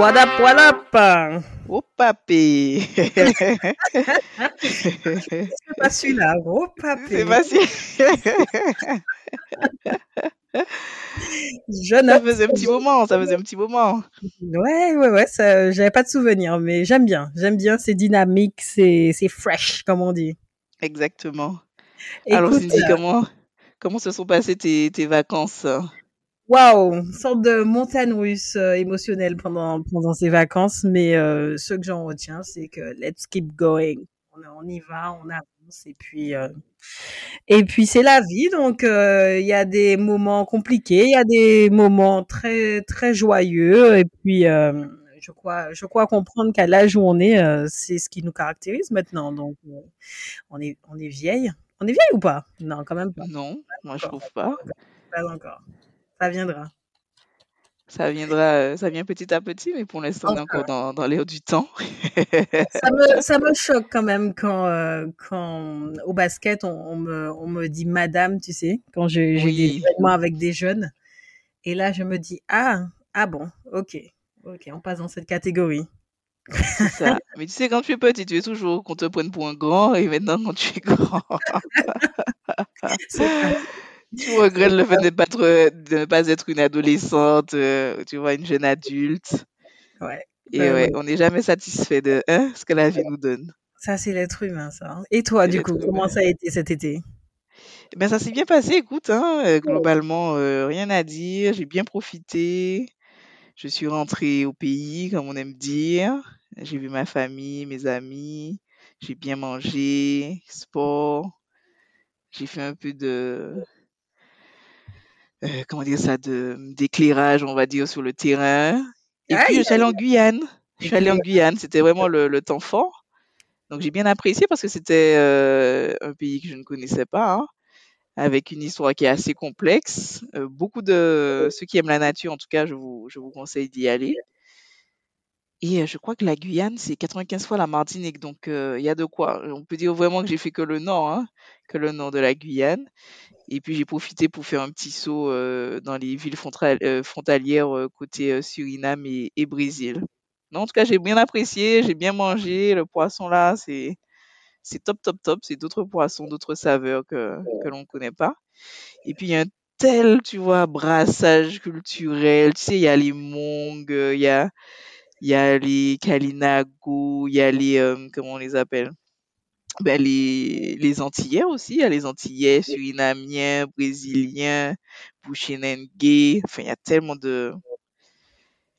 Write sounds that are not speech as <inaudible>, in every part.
what up, what up? Oh papé C'est pas celui-là, gros papé. C'est Jeune Ça faisait un petit moment, ça faisait un petit moment. Ouais, ouais, ouais, j'avais pas de souvenir, mais j'aime bien. J'aime bien, c'est dynamique, c'est, fresh, comme on dit. Exactement. Alors Écoute, Cindy, euh, comment, comment se sont passées tes, tes vacances? Waouh, une sorte de montagne russe euh, émotionnelle pendant, pendant ces vacances, mais euh, ce que j'en retiens, c'est que let's keep going. On, on y va, on avance, et puis, euh, et puis c'est la vie, donc il y a des moments compliqués, il y a des moments très, très joyeux, et puis je crois, je crois comprendre qu'à l'âge où on est, c'est ce qui nous caractérise maintenant. Donc, on est, on est vieille. On est vieille ou pas? Non, quand même pas. Non, moi je trouve pas. Pas encore. Ça viendra. Ça viendra, euh, ça vient petit à petit, mais pour l'instant on est encore dans, dans l'air du temps. Ça me, ça me choque quand même quand, euh, quand au basket, on, on me, on me dit madame, tu sais, quand j'ai des Oui. événements avec des jeunes. Et là, je me dis, ah, ah bon, ok, ok, on passe dans cette catégorie. Ça. <laughs> Mais tu sais, quand tu es petit, tu es toujours qu'on te prenne pour un grand, et maintenant quand tu es grand. Tu regrettes le fait de ne pas être, de ne pas être une adolescente, euh, tu vois, une jeune adulte. Ouais. Et Ouais, ouais, on n'est jamais satisfait de hein, ce que la vie nous donne. Ça, c'est l'être humain, ça. hein. Et toi, du coup, comment ça a été cet été? Ben, ça s'est bien passé, écoute, hein, euh, globalement, euh, rien à dire. J'ai bien profité. Je suis rentrée au pays, comme on aime dire. J'ai vu ma famille, mes amis. J'ai bien mangé, sport. J'ai fait un peu de, euh, comment dire ça, de d'éclairage, on va dire, sur le terrain. Et puis, je suis allée en Guyane. Je suis allée en Guyane. C'était vraiment le, le temps fort. Donc, j'ai bien apprécié parce que c'était euh, un pays que je ne connaissais pas, hein, avec une histoire qui est assez complexe. Euh, beaucoup de ceux qui aiment la nature, en tout cas, je vous, je vous conseille d'y aller. Et euh, je crois que la Guyane, c'est 95 fois la Martinique. Donc, euh, il y a de quoi. On peut dire vraiment que j'ai fait que le nord, hein, que le nord de la Guyane. Et puis, j'ai profité pour faire un petit saut euh, dans les villes frontal- frontalières côté Suriname et, et Brésil. Non, en tout cas, j'ai bien apprécié, j'ai bien mangé. Le poisson là, c'est c'est top, top, top. C'est d'autres poissons, d'autres saveurs que, que l'on ne connaît pas. Et puis, il y a un tel, tu vois, brassage culturel. Tu sais, il y a les Hmong, euh, il y a, il y a les Kalinago, il y a les, euh, comment on les appelle? Ben, les, les Antillais aussi. Il y a les Antillais, Surinamiens, Brésiliens, Bushinengue. Enfin, il y a tellement de...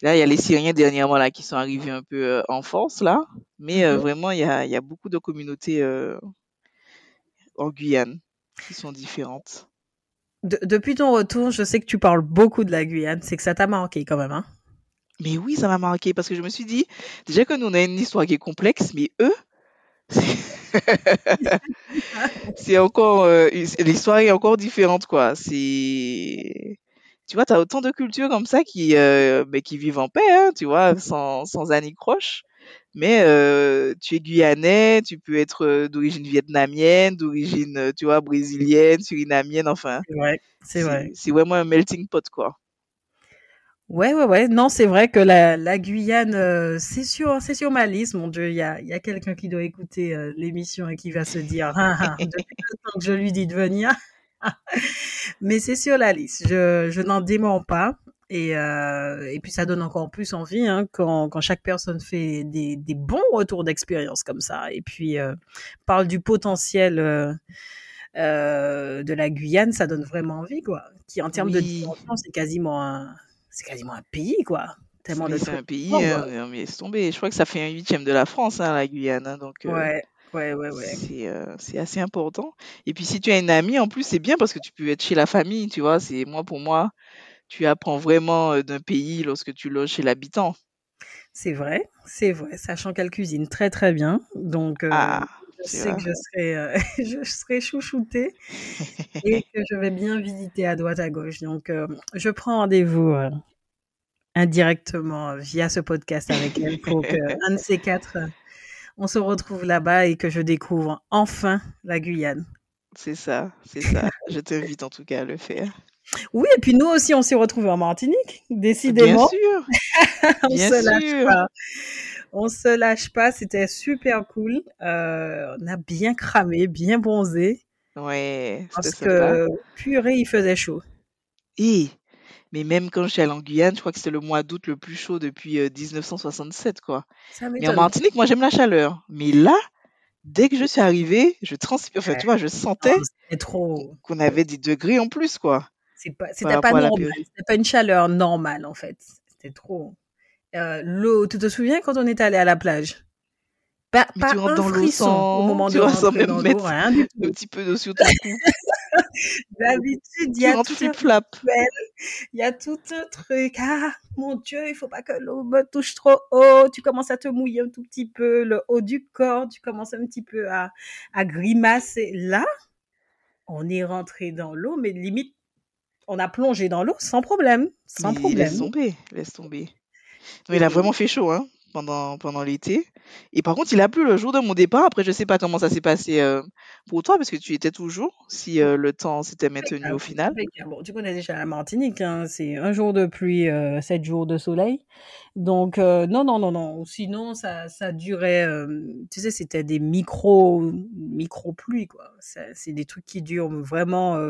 Là, il y a les Syriens dernièrement là qui sont arrivés un peu euh, en force là. Mais euh, Mhm. vraiment, il y a, il y a beaucoup de communautés en Guyane qui sont différentes. De- depuis ton retour, je sais que tu parles beaucoup de la Guyane. C'est que ça t'a marqué quand même, hein? Mais oui, ça m'a marqué parce que je me suis dit, déjà que nous, on a une histoire qui est complexe, mais eux, c'est <laughs> encore, euh, l'histoire est encore différente, quoi. C'est, tu vois, tu as autant de cultures comme ça qui, euh, mais qui vivent en paix, hein, tu vois, sans, sans anicroche. Mais euh, tu es guyanais, tu peux être d'origine vietnamienne, d'origine, tu vois, brésilienne, surinamienne, enfin, C'est vrai. C'est vrai. c'est vraiment un melting pot, quoi. Ouais, ouais, ouais. Non, c'est vrai que la, la Guyane, euh, c'est sur, c'est sur ma liste. Mon Dieu, il y a, y a quelqu'un qui doit écouter euh, l'émission et qui va se dire, ah, <laughs> ah, depuis le temps que je lui dis de venir. <laughs> Mais c'est sur la liste. Je, je n'en démens pas. Et, euh, et puis ça donne encore plus envie hein, quand, quand chaque personne fait des, des bons retours d'expérience comme ça. Et puis parle du potentiel de la Guyane, ça donne vraiment envie, quoi. Qui en termes de dimension, c'est quasiment un, c'est quasiment un pays, quoi. Tellement de c'est un pays, non, mais laisse tomber. Je crois que ça fait un huitième de la France, hein, la Guyane. hein, donc, euh, Ouais, ouais, ouais, ouais. c'est euh, c'est assez important. Et puis, si tu as une amie, en plus, c'est bien parce que tu peux être chez la famille, tu vois. C'est moi, pour moi, tu apprends vraiment euh, d'un pays lorsque tu loges chez l'habitant. C'est vrai, c'est vrai, sachant qu'elle cuisine très très bien. Donc, euh, Ah, je sais que je serai, euh, <laughs> je serai chouchoutée et <laughs> que je vais bien visiter à droite à gauche. Donc, euh, je prends rendez-vous euh, indirectement via ce podcast avec elle pour que <laughs> un de ces quatre, on se retrouve là-bas et que je découvre enfin la Guyane. C'est ça, c'est ça. Je t'invite en tout cas à le faire. Oui, et puis nous aussi, on s'est retrouvés en Martinique, Bien décidément. sûr, on bien se lâche sûr. pas. On se lâche pas, c'était super cool. Euh, on a bien cramé, bien bronzé, Ouais, parce sympa. que purée, il faisait chaud. Et, mais même quand je suis allée en Guyane, je crois que c'était le mois d'août le plus chaud depuis euh, 1967, quoi. Ça Mais en. Martinique, moi, j'aime la chaleur. Mais là, dès que je suis arrivée, je transpire. Enfin, tu vois, je sentais trop. qu'on avait des degrés en plus, quoi, C'est pas, c'était pas la normal. C'était pas une chaleur normale, en fait. C'était trop. Euh, l'eau, tu te souviens quand on est allé à la plage? Pas, pas un dans frisson au moment tu de rentrer dans l'eau, rien du un tout. petit peu d'eau sur ton cou. <laughs> D'habitude, il y a tout un il y a tout un truc. Ah, mon Dieu, il faut pas que l'eau me touche trop haut. Tu commences à te mouiller un tout petit peu, le haut du corps, tu commences un petit peu à, à grimacer. Là, on est rentré dans l'eau, mais limite, on a plongé dans l'eau sans problème, sans Mais laisse problème. tomber, laisse tomber. Il a vraiment fait chaud hein, pendant, pendant l'été. Et par contre, il a plu le jour de mon départ. Après, je sais pas comment ça s'est passé euh, pour toi, parce que tu y étais toujours, si euh, le temps s'était maintenu au final. impeccable. Bon, tu connais déjà la Martinique, hein, c'est un jour de pluie, euh, sept jours de soleil. Donc, non, non, non, non. Sinon, ça, ça durait, tu sais, c'était des micro, micro pluies, quoi. C'est des trucs qui durent vraiment,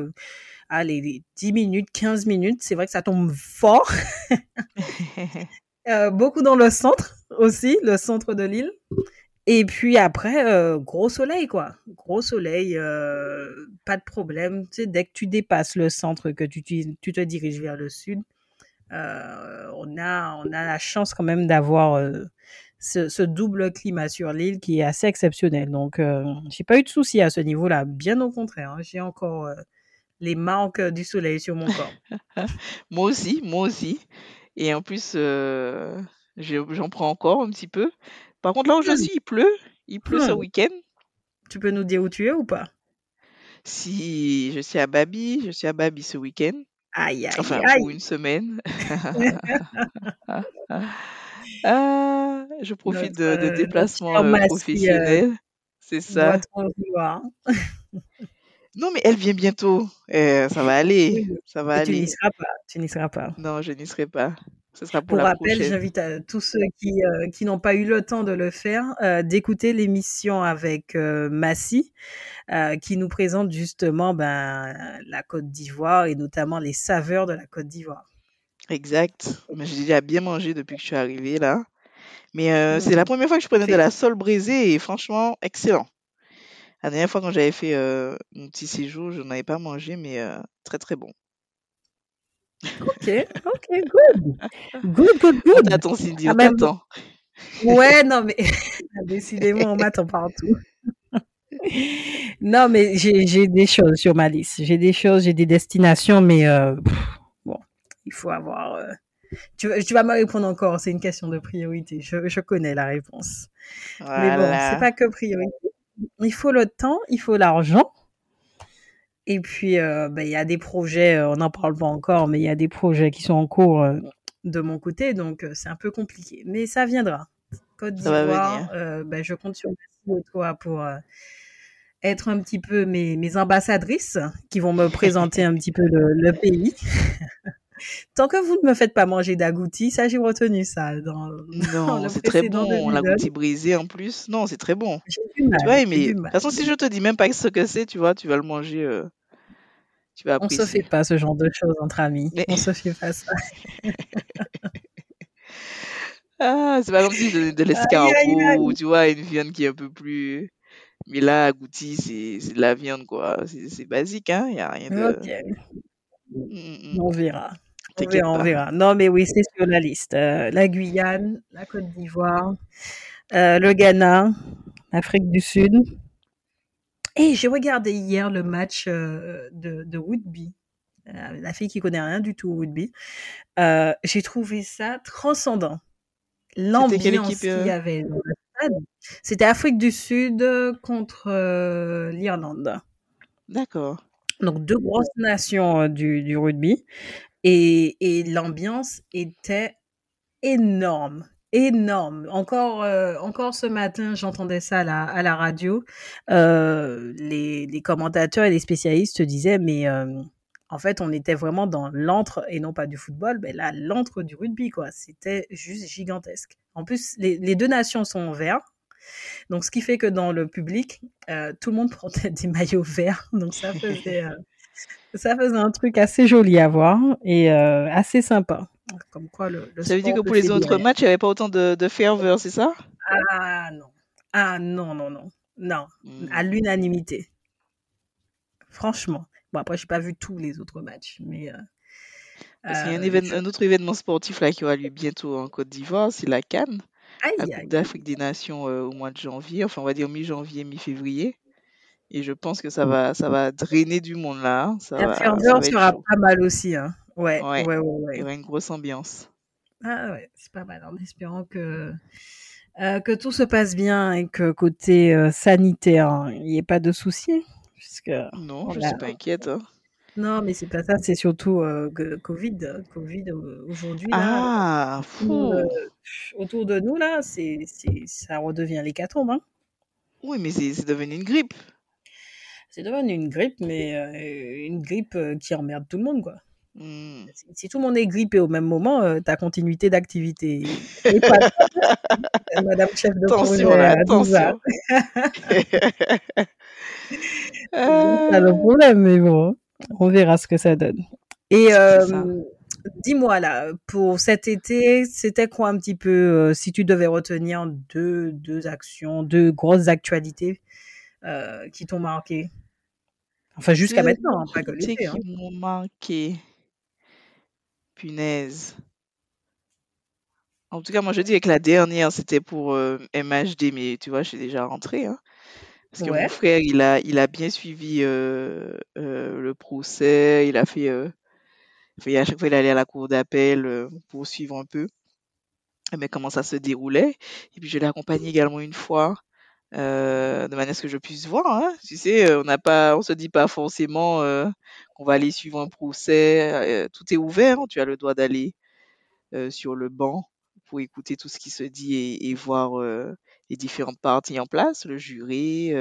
allez, les 10 minutes, 15 minutes. C'est vrai que ça tombe fort. <laughs> Euh, beaucoup dans le centre <laughs> aussi, le centre de l'île. Et puis après, euh, gros soleil, quoi. Gros soleil, euh, pas de problème. Dès que tu dépasses le centre, que tu, tu, te diriges vers le sud, on, a, on a la chance quand même d'avoir ce, double climat sur l'île qui est assez exceptionnel. Donc, j'ai pas eu de soucis à ce niveau-là. Bien au contraire, hein. j'ai encore les marques du soleil sur mon corps. <laughs> Moi aussi, moi aussi. Et en plus, euh, j'en prends encore un petit peu. Par contre, là où je suis, il pleut. Il pleut ce Hmm. week-end. Tu peux nous dire où tu es ou pas? Si je suis à Babi, je suis à Babi ce week-end. Aïe, aïe, Enfin, aïe. pour une semaine. <laughs> <laughs> Ah, je profite Notre, de, de euh, déplacements euh, euh, professionnels. C'est ça. <laughs> Non, mais elle vient bientôt. Eh, ça va aller. Ça va mais tu n'y aller. seras pas. Tu n'y seras pas. Non, je n'y serai pas. Ce sera pour Pour rappel, j'invite à tous ceux qui, euh, qui n'ont pas eu le temps de le faire euh, d'écouter l'émission avec euh, Massy, euh, qui nous présente justement ben, la Côte d'Ivoire et notamment les saveurs de la Côte d'Ivoire. Exact. Mais J'ai déjà bien mangé depuis que je suis arrivée là. Mais euh, c'est la première fois que je prenais de la sole braisée et franchement, excellent. La dernière fois quand j'avais fait euh, mon petit séjour, je n'en avais pas mangé, mais euh, très très bon. ok, ok, good, good, good, <laughs> On good. t'attend, Cindy, Ah on t'attend. ouais, non mais <laughs> décidément, on m'attend partout. <laughs> Non, mais j'ai des choses sur ma liste. J'ai des choses, j'ai des destinations, mais euh, pff, bon, il faut avoir. euh, Tu, vas- tu vas me répondre encore, c'est une question de priorité. Je, je connais la réponse. Mais bon, c'est pas que priorité. Il faut le temps, il faut l'argent. Et puis, euh, ben, il y a des projets, euh, on n'en parle pas encore, mais il y a des projets qui sont en cours euh, de mon côté, donc c'est un peu compliqué. Mais ça viendra. Côte d'Ivoire, ben, je compte sur toi pour être un petit peu mes, mes ambassadrices qui vont me présenter <laughs> un petit peu le, le pays. <laughs> Tant que vous ne me faites pas manger d'agouti, ça j'ai retenu ça dans, <laughs> Non, c'est très bon. L'agouti brisé en plus. Non, c'est très bon. Du mal, Tu aimer. du De toute façon, si je te dis même pas ce que c'est, tu vois, tu vas le manger, euh, tu vas On se fait pas ce genre de choses entre amis. Mais- On se fait pas ça. <laughs> Ah, c'est pas comme si je donnais de l'escargot ou tu vois, une viande qui est un peu plus. Mais là, agouti, c'est de la viande, quoi. C'est basique, hein. Il n'y a rien de. Ok, Mm, mm, mm. on verra. On verra, on pas. verra. Non, mais oui, c'est sur la liste. Euh, la Guyane, la Côte d'Ivoire, euh, le Ghana, l'Afrique du Sud. Et j'ai regardé hier le match euh, de, de rugby. La fille qui connaît rien du tout au rugby. J'ai trouvé ça transcendant. l'ambiance qu'il y avait dans le stade. C'était Afrique du Sud contre l'Irlande. D'accord. Donc deux grosses nations du, du rugby. Et, l'ambiance était énorme. Énorme. Encore, euh, encore ce matin, j'entendais ça à la, radio. Euh, les, commentateurs et les spécialistes disaient, mais euh, en fait, on était vraiment dans l'antre, et non pas du football, mais là, l'antre du rugby, quoi. C'était juste gigantesque. En plus, les, les deux nations sont en vert. Donc, ce qui fait que dans le public, tout le monde <laughs> portait des maillots verts. Donc, ça faisait, ça faisait un truc assez joli à voir et euh, assez sympa. Comme quoi, le, le Ça veut dire que pour les autres matchs, il n'y avait pas autant de, de ferveur, c'est ça? Ah non. Ah non, non, non. Non. À Hmm. l'unanimité. Franchement. Bon, après, j'ai pas vu tous les autres matchs, mais. euh, Parce qu'il y a un, euh, évén- je- un autre événement sportif là qui aura lieu bientôt en Côte d'Ivoire, c'est la Cannes, la Aïe, Coupe aïe, d'Afrique des Nations euh, au mois de janvier, enfin on va dire mi-janvier, mi-février. Et je pense que ça va, ça va drainer du monde là, hein. ça La ferveur sera chaud. pas mal aussi, hein. Ouais, Ouais, ouais, ouais, il y aura une grosse ambiance. Ah ouais, c'est pas mal. En espérant que, euh, que tout se passe bien et que côté euh, sanitaire, il n'y ait pas de soucis. Puisque Non, on je a- suis pas inquiète. hein. Non, mais c'est pas ça, c'est surtout euh, Covid. Covid aujourd'hui, Ah, fou. autour de nous, là, c'est, c'est, ça redevient l'hécatombe. Hein. Oui, mais c'est devenu une grippe. C'est devenu une grippe, mais euh, une grippe euh, qui emmerde tout le monde, quoi. Hmm. Si, si tout le monde est grippé au même moment, euh, ta continuité d'activité <laughs> est pas Madame chef de Attention projet là, à 12 ans. attention. <laughs> C'est le Euh, problème, mais bon, on verra ce que ça donne. Et euh, dis-moi là, pour cet été, c'était quoi un petit peu, euh, si tu devais retenir deux, deux actions, deux grosses actualités euh, qui t'ont marqué? Enfin, jusqu'à maintenant, hein, pas que l'été. Hein. qui m'ont marqué. Punaise. En tout cas, moi je dis que la dernière c'était pour euh, MHD, mais tu vois, je suis déjà rentrée. Hein, parce que mon frère, il a, il a bien suivi euh, euh, le procès. Il a fait, fait- à chaque fois, il allait à la cour d'appel pour suivre un peu mais comment ça se déroulait. Et puis je l'ai accompagné également une fois, euh, de manière à ce que je puisse voir. Hein. Tu sais, euh, on n'a pas, on se dit pas forcément euh, qu'on va aller suivre un procès. euh, tout est ouvert. hein. Tu as le droit d'aller euh, sur le banc pour écouter tout ce qui se dit et, et voir les différentes parties en place, le jury,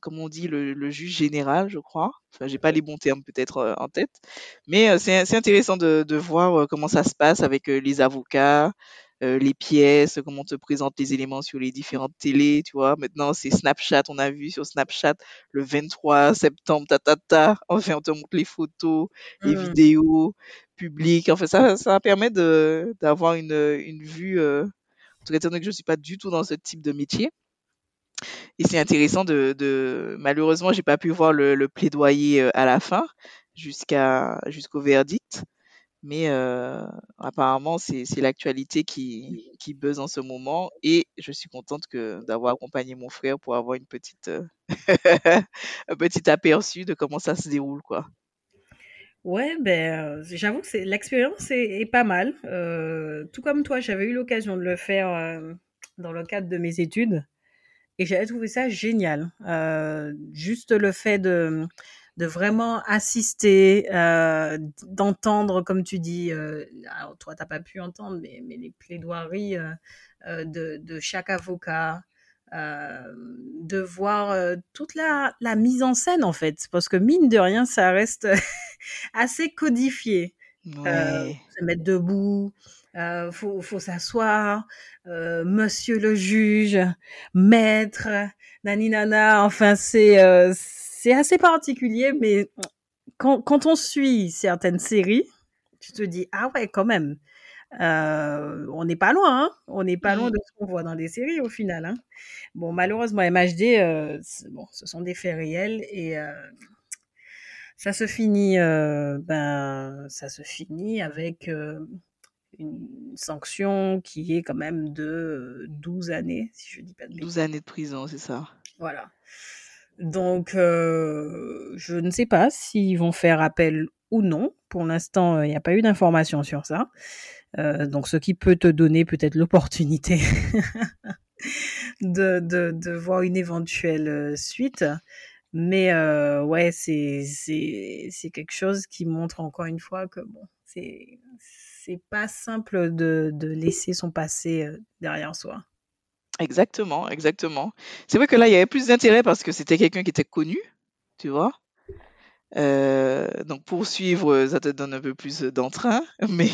comme on dit, le, le juge général, je crois. Enfin, j'ai pas les bons termes peut-être en tête, mais c'est intéressant de, de voir comment ça se passe avec les avocats, euh, les pièces, comment on te présente les éléments sur les différentes télés, tu vois. Maintenant, c'est Snapchat, on a vu sur Snapchat le 23 septembre, ta ta ta. Enfin, on te montre les photos, les Mm. vidéos publiques. Enfin, ça, ça permet de d'avoir une, une vue. Euh, en tout cas, étant donné que je suis pas du tout dans ce type de métier. Et c'est intéressant de, de... Malheureusement, j'ai pas pu voir le, le plaidoyer euh, à la fin, jusqu'à jusqu'au verdict. Mais euh, apparemment, c'est c'est l'actualité qui, qui buzz en ce moment. Et je suis contente que d'avoir accompagné mon frère pour avoir une petite, euh, <laughs> un petit aperçu de comment ça se déroule, quoi. Ouais, ben, euh, j'avoue que l'expérience est, est pas mal. Euh, tout comme toi, j'avais eu l'occasion de le faire dans le cadre de mes études et j'avais trouvé ça génial. Juste le fait de, de vraiment assister, euh, d'entendre, comme tu dis, euh, alors toi, t'as pas pu entendre, mais, mais les plaidoiries euh, de, de chaque avocat, de voir toute la, la mise en scène, en fait, parce que mine de rien, ça reste <laughs> assez codifié. Ouais. se mettre debout, euh, faut, faut s'asseoir, euh, monsieur le juge, maître, nani nana, enfin c'est euh, c'est assez particulier, mais quand, quand on suit certaines séries, tu te dis ah ouais quand même, euh, on n'est pas loin, hein on n'est pas loin de ce qu'on voit dans les séries au final. Hein. Bon malheureusement MHD, euh, bon ce sont des faits réels et euh, ça se finit, ben, ça se finit avec une sanction qui est quand même de euh, 12 années, si je dis pas de bêtises. 12 années de prison, c'est ça. Voilà. Donc, euh, je ne sais pas s'ils vont faire appel ou non. Pour l'instant, il n'y a pas eu d'informations sur ça. donc, ce qui peut te donner peut-être l'opportunité <laughs> de, de, voir une éventuelle suite. Mais ouais, c'est c'est quelque chose qui montre encore une fois que bon, c'est c'est pas simple de, de laisser son passé derrière soi. Exactement, exactement. C'est vrai que là, il y avait plus d'intérêt parce que c'était quelqu'un qui était connu, tu vois. Euh, donc poursuivre, ça te donne un peu plus d'entrain, <laughs> mais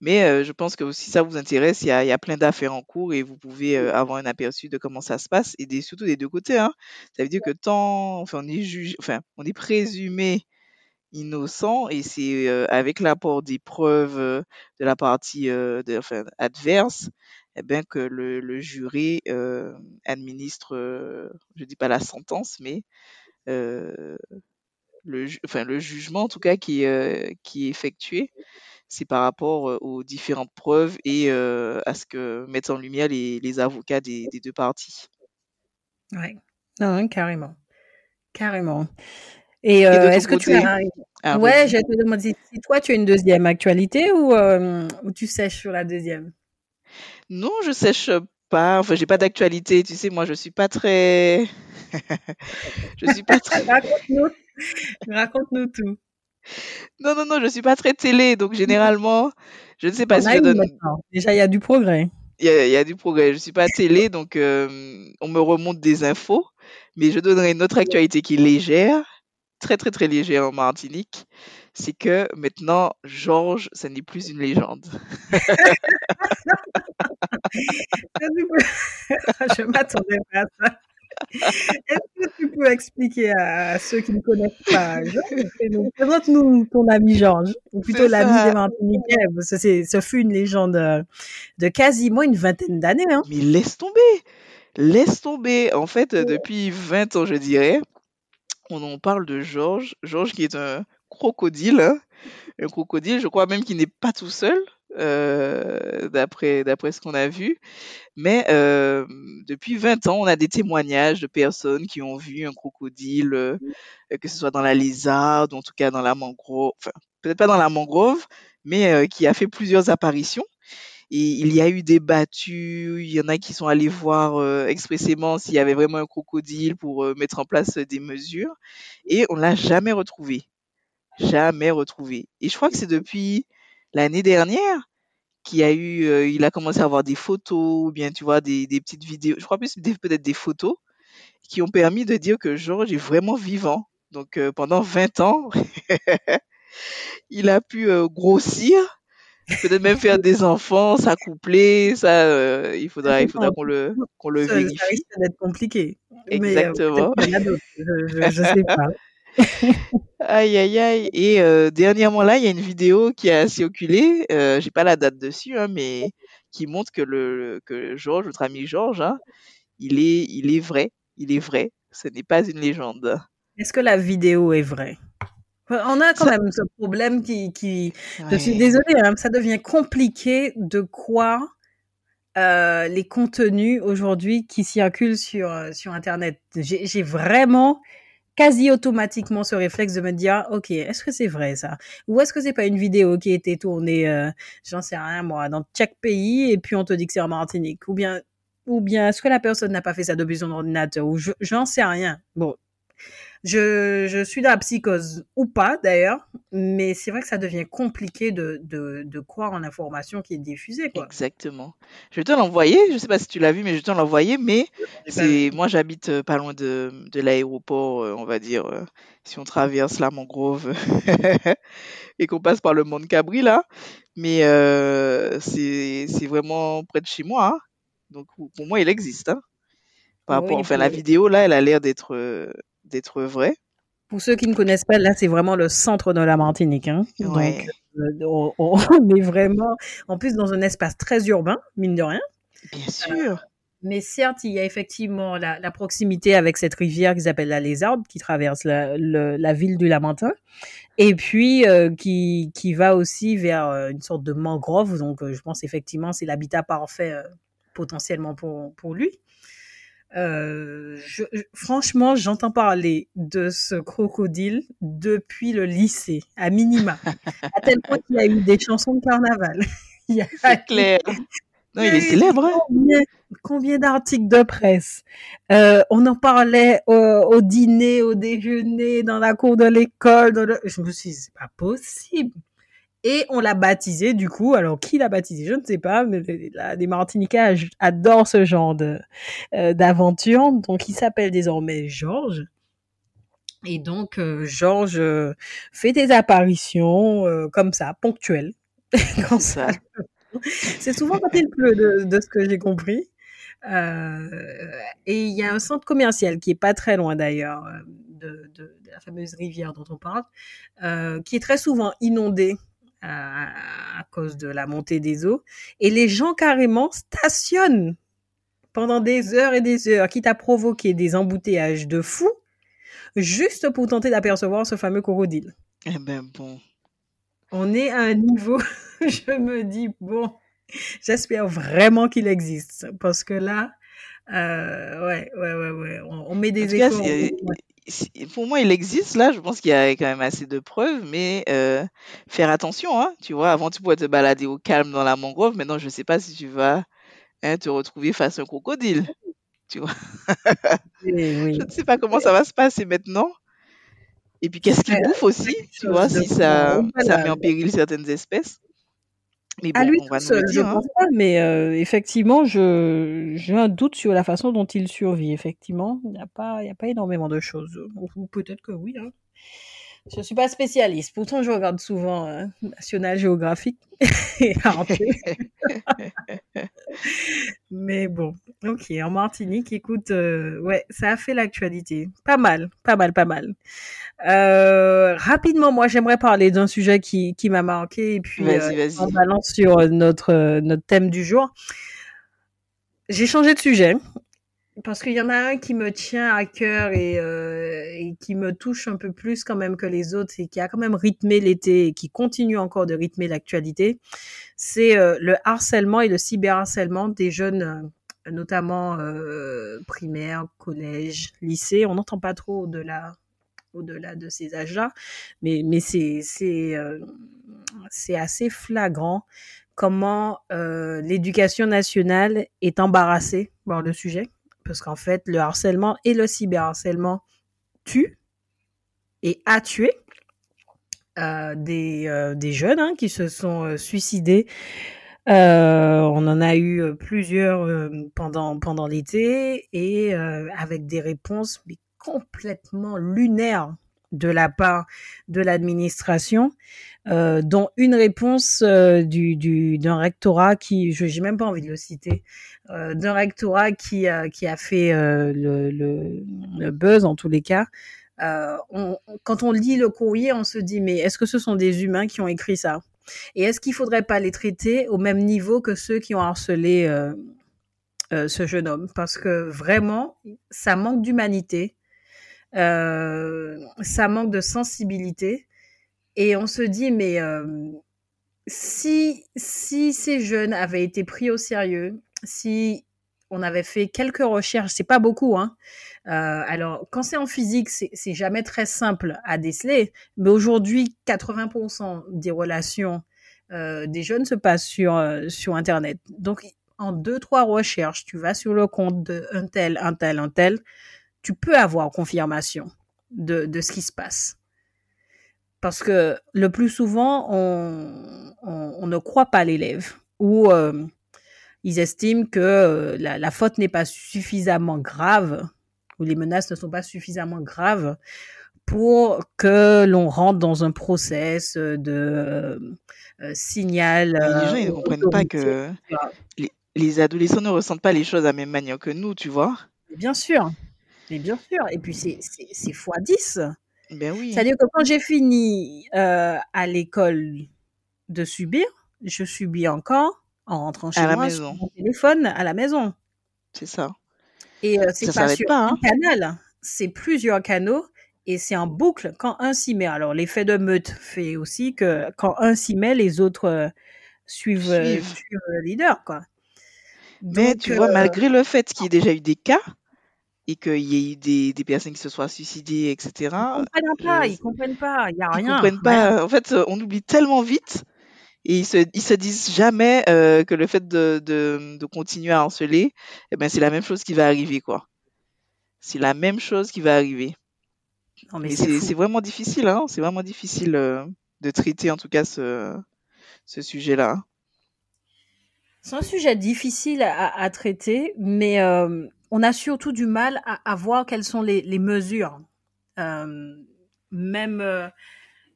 mais euh, je pense que si ça vous intéresse, il y a, y a plein d'affaires en cours et vous pouvez euh, avoir un aperçu de comment ça se passe et des, surtout des deux côtés. Hein. Ça veut dire que tant, enfin, on est jugé, enfin, on est présumé innocent et c'est avec l'apport des preuves de la partie de, enfin, adverse eh bien, que le, le jury euh, administre, euh, je dis pas la sentence, mais euh, le, enfin, le jugement en tout cas qui, qui est effectué, c'est par rapport aux différentes preuves et à ce que mettent en lumière les, les avocats des, des, deux parties. Oui, non, carrément. Carrément. Et, est-ce que tu as... Ah, ouais, je te si toi tu as une deuxième actualité ou, ou tu sèches sur la deuxième? Non, je sèche pas. Enfin, j'ai pas d'actualité. Tu sais, moi, je suis pas très. <laughs> je suis pas très. Raconte-nous. Raconte-nous tout. Non, non, non, je suis pas très télé. Donc, généralement, je ne sais pas si je donne. Déjà, il y a du progrès. Il y, a, du progrès. Je suis pas télé, donc euh, on me remonte des infos. Mais je donnerai une autre actualité qui est légère, très, très, très légère en Martinique c'est que maintenant, Georges, ce n'est plus une légende. <laughs> Je m'attendais pas à ça. Est-ce que tu peux expliquer à ceux qui ne connaissent pas Georges Présente-nous ton ami Georges, ou plutôt l'ami des Martiniquais. Ce fut une légende euh, de quasiment une vingtaine d'années. Hein. Mais laisse tomber Laisse tomber En fait, depuis 20 ans, je dirais, on en parle de Georges. Georges qui est un crocodile. Hein. Un crocodile, je crois même qu'il n'est pas tout seul, euh, d'après d'après ce qu'on a vu. Mais euh, depuis 20 ans, on a des témoignages de personnes qui ont vu un crocodile, euh, que ce soit dans la lézarde, ou en tout cas dans la mangrove, enfin, peut-être pas dans la mangrove, mais qui a fait plusieurs apparitions. Et il y a eu des battues, il y en a qui sont allés voir expressément s'il y avait vraiment un crocodile pour mettre en place des mesures. Et on l'a jamais retrouvé jamais retrouvé. Et je crois que c'est depuis l'année dernière qu'il a eu, euh, il a commencé à avoir des photos, ou bien tu vois, des, des petites vidéos, je crois plus peut-être des photos, qui ont permis de dire que Georges est vraiment vivant. Donc euh, pendant 20 ans, <laughs> il a pu euh, grossir, peut-être même faire des enfants, s'accoupler, ça, il faudra, il faudra qu'on le, qu'on le vérifie. Ça risque d'être compliqué. Exactement. Mais, je, je sais pas. <laughs> <laughs> Aïe, aïe, aïe. Et euh, dernièrement, là, il y a une vidéo qui a circulé, euh, j'ai pas la date dessus, hein, mais qui montre que le que Georges, notre ami Georges, hein, il est il est vrai, il est vrai. Ce n'est pas une légende. Est-ce que la vidéo est vraie? On a quand même ce problème qui qui. Je suis désolée, hein, ça devient compliqué de croire euh, les contenus aujourd'hui qui circulent sur sur Internet. J'ai vraiment quasi automatiquement ce réflexe de me dire ok est-ce que c'est vrai ça? Ou est-ce que c'est pas une vidéo qui a été tournée euh, j'en sais rien moi dans chaque pays et puis on te dit que c'est en Martinique? Ou bien ou bien est-ce que la personne n'a pas fait ça depuis son ordinateur? Ou j'en sais rien. Bon je, je suis dans la psychose ou pas d'ailleurs, mais c'est vrai que ça devient compliqué de, de, de croire en l'information qui est diffusée. Quoi. Exactement. Je vais te l'envoyer, je sais pas si tu l'as vu, mais je vais te l'envoyer, mais c'est moi j'habite euh, pas loin de, de l'aéroport, euh, on va dire, euh, si on traverse la mangrove <laughs> et qu'on passe par le Mont Cabri là, mais euh, c'est vraiment près de chez moi, hein. donc pour moi il existe. Hein. Par rapport, enfin la vidéo là, elle a l'air d'être d'être vrai. Pour ceux qui ne connaissent pas, là, c'est vraiment le centre de la Martinique. Hein. Donc, euh, <laughs> on, est vraiment, en plus, dans un espace très urbain, mine de rien. Bien sûr. Euh, mais certes, il y a effectivement la, proximité avec cette rivière qui s'appelle la Lézarde, qui traverse la, ville du Lamentin, et puis euh, qui, qui va aussi vers une sorte de mangrove. Donc, je pense effectivement, c'est l'habitat parfait potentiellement pour, pour lui. Euh, je, franchement, j'entends parler de ce crocodile depuis le lycée, à minima, à tel point qu'il y a eu des chansons de carnaval <laughs> Il y a C'est clair. Non, il est célèbre. hein. combien, combien d'articles de presse? Euh, On en parlait au, au dîner, au déjeuner, dans la cour de l'école. dans le- Je me suis dit, c'est pas possible. Et on l'a baptisé, du coup. Alors, qui l'a baptisé? Je ne sais pas, mais les, Martiniquais adorent ce genre de, euh, d'aventure. Donc, il s'appelle désormais Georges. Et donc, euh, Georges euh, fait des apparitions euh, comme ça, ponctuelles. <laughs> C'est ça c'est souvent quand il pleut, de, de ce que j'ai compris. Euh, et il y a un centre commercial qui est pas très loin d'ailleurs de, de- de la fameuse rivière dont on parle, euh, qui est très souvent inondé à, à cause de la montée des eaux. Et les gens carrément stationnent pendant des heures et des heures, quitte à provoquer des embouteillages de fous, juste pour tenter d'apercevoir ce fameux crocodile. Eh ben bon. On est à un niveau, <laughs> je me dis, bon, j'espère vraiment qu'il existe. Parce que là, euh, ouais, ouais, ouais, ouais, on, on met des efforts. Pour moi, il existe là. Je pense qu'il y a quand même assez de preuves, mais euh, faire attention, hein. Tu vois, avant, tu pouvais te balader au calme dans la mangrove. Maintenant, je sais pas si tu vas hein, te retrouver face à un crocodile. Oui, oui. <laughs> Je ne sais pas comment ça va se passer maintenant. Et puis, qu'est-ce qu'il bouffe aussi, tu vois, si ça, ça met en péril certaines espèces. Mais À lui on va tout je hein. pense pas, mais euh, effectivement, j'ai un doute sur la façon dont il survit. Effectivement, il n'y a pas, y a pas énormément de choses. Ou ou peut-être que oui. Hein. Je suis pas spécialiste. Pourtant, je regarde souvent euh, National Geographic <laughs> et Arte. <laughs> Mais bon, ok. En Martinique, écoute, euh, ouais, ça a fait l'actualité. Pas mal, pas mal, pas mal. Euh, rapidement, moi, j'aimerais parler d'un sujet qui, qui m'a marqué et puis en balance sur notre, notre thème du jour. J'ai changé de sujet parce qu'il y en a un qui me tient à cœur et, euh, et qui me touche un peu plus quand même que les autres et qui a quand même rythmé l'été et qui continue encore de rythmer l'actualité. C'est euh, le harcèlement et le cyberharcèlement des jeunes, euh, notamment euh, primaires, collège, lycée. On n'entend pas trop au-delà au-delà de ces âges-là, mais, mais c'est c'est euh, c'est assez flagrant comment euh, l'éducation nationale est embarrassée par le sujet, parce qu'en fait, le harcèlement et le cyberharcèlement tuent et a tué euh, des, euh, des jeunes hein, qui se sont euh, suicidés. On en a eu plusieurs pendant, pendant l'été et avec des réponses mais complètement lunaires de la part de l'administration, euh, dont une réponse euh, du, du, d'un rectorat qui, je n'ai même pas envie de le citer, euh, d'un rectorat qui qui a fait le, buzz en tous les cas. Quand on lit le courrier, on se dit mais est-ce que ce sont des humains qui ont écrit ça? Et est-ce qu'il faudrait pas les traiter au même niveau que ceux qui ont harcelé ce jeune homme? Parce que vraiment, ça manque d'humanité, ça manque de sensibilité, et on se dit mais euh, si si ces jeunes avaient été pris au sérieux, si on avait fait quelques recherches, c'est pas beaucoup, hein. Euh, alors, quand c'est en physique, c'est jamais très simple à déceler, mais aujourd'hui, 80% des relations euh, des jeunes se passent sur, euh, sur Internet. Donc, en deux, trois recherches, tu vas sur le compte de un tel, un tel, un tel, tu peux avoir confirmation de, de ce qui se passe. Parce que le plus souvent, on, on, on ne croit pas l'élève ou euh, ils estiment que euh, la, la faute n'est pas suffisamment grave ou les menaces ne sont pas suffisamment graves pour que l'on rentre dans un process de euh, signal. Les gens, ils ne comprennent pas que les, les adolescents ne ressentent pas les choses de la même manière que nous, tu vois. Bien sûr, mais bien sûr. Et puis c'est fois 10. Ben oui. C'est-à-dire que quand j'ai fini euh, à l'école de subir, je subis encore en rentrant chez À la moi maison. sur mon téléphone à la maison. C'est ça. Et euh, c'est Ça pas sur pas, un hein. canal, c'est plusieurs canaux et c'est en boucle. Quand un s'y met, alors l'effet de meute fait aussi que quand un s'y met, les autres euh, suivent, Suivent. suivent le leader, quoi. Mais Donc, tu vois, malgré le fait qu'il y ait déjà eu des cas et qu'il y ait eu des, des personnes qui se soient suicidées, etc., ils comprennent pas, je- ils comprennent pas, il y a ils rien. comprennent rien. pas. En fait, on oublie tellement vite Et ils se, ils se disent jamais euh, que le fait de, de, de continuer à harceler, eh ben, c'est la même chose qui va arriver, quoi. C'est la même chose qui va arriver. Non, mais c'est vraiment difficile, hein. C'est vraiment difficile euh, de traiter, en tout cas, ce, ce sujet-là. C'est un sujet difficile à, à traiter, mais euh, on a surtout du mal à, à voir quelles sont les, les mesures, euh, même euh,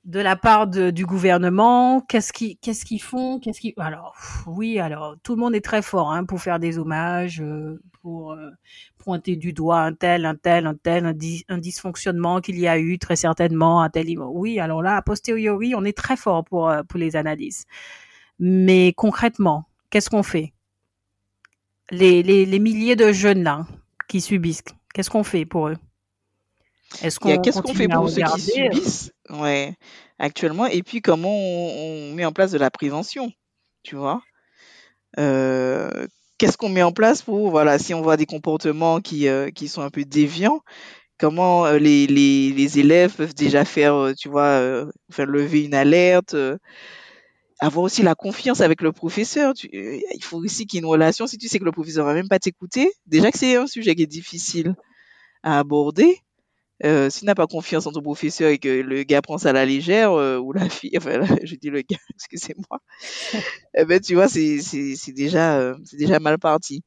de la part de- du gouvernement. Qu'est-ce qu'ils font? Qu'est-ce alors oui, alors tout le monde est très fort hein, pour faire des hommages, euh, pour euh, pointer du doigt un tel, un tel, un tel, un, dis- un dysfonctionnement qu'il y a eu très certainement, un tel. Oui, alors là, a posteriori, on est très fort pour euh, pour les analyses. Mais concrètement, qu'est-ce qu'on fait? Les, les, les milliers de jeunes là qui subissent, qu'est-ce qu'on fait pour eux? Qu'on qu'est-ce qu'on fait pour ceux qui regarder subissent, ouais, actuellement, et puis comment on, on met en place de la prévention, tu vois? Euh, qu'est-ce qu'on met en place pour, voilà, si on voit des comportements qui, euh, qui sont un peu déviants, comment euh, les, les, les élèves peuvent déjà faire, euh, tu vois, euh, faire lever une alerte, euh, avoir aussi la confiance avec le professeur. Tu- euh, il faut aussi qu'il y ait une relation. Si tu sais que le professeur va même pas t'écouter, déjà que c'est un sujet qui est difficile à aborder, euh, si tu n'as pas confiance en ton professeur et que le gars prend ça à la légère, euh, ou la fille, <laughs> enfin, là, je dis le gars, <laughs> excusez-moi, eh ben, tu vois, c'est, c'est, c'est déjà, c'est déjà mal parti.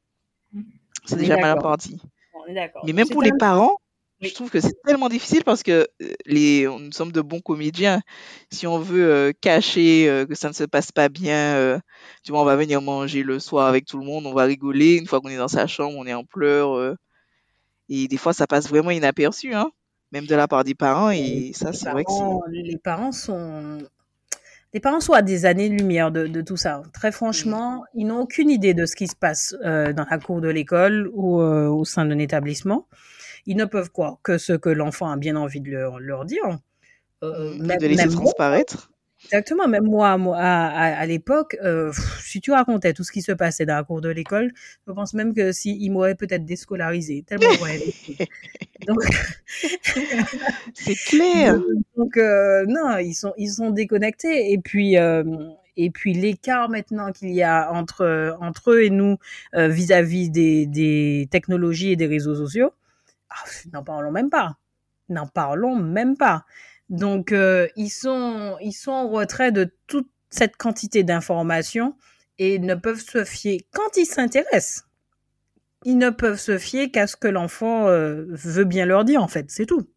C'est déjà mal parti. On est d'accord. Mais même pour les parents. Je trouve que c'est tellement difficile parce que euh, les, nous sommes de bons comédiens. Si on veut euh, cacher euh, que ça ne se passe pas bien, euh, tu vois, on va venir manger le soir avec tout le monde, on va rigoler. Une fois qu'on est dans sa chambre, on est en pleurs. et des fois, ça passe vraiment inaperçu, hein, même de la part des parents. Et ça, les c'est vrai que les parents sont les parents sont à des années-lumière de, de tout ça. Très franchement, ils n'ont aucune idée de ce qui se passe euh, dans la cour de l'école ou euh, au sein d'un établissement. Ils ne peuvent quoi que ce que l'enfant a bien envie de leur, leur dire. Euh, Mm, et même, de laisser même moi, transparaître. Exactement, même moi, moi à, à, à l'époque, euh, si tu racontais tout ce qui se passait dans la cour de l'école, je pense même que si m'auraient peut-être déscolarisé, tellement. <laughs> Donc, C'est clair. <laughs> donc euh, non, ils sont ils sont déconnectés et puis euh, et puis l'écart maintenant qu'il y a entre entre eux et nous euh, vis-à-vis des des technologies et des réseaux sociaux, ah, n'en parlons même pas, n'en parlons même pas. Donc euh, ils sont ils sont en retrait de toute cette quantité d'informations et ne peuvent se fier quand ils s'intéressent. Ils ne peuvent se fier qu'à ce que l'enfant euh, veut bien leur dire en fait, c'est tout.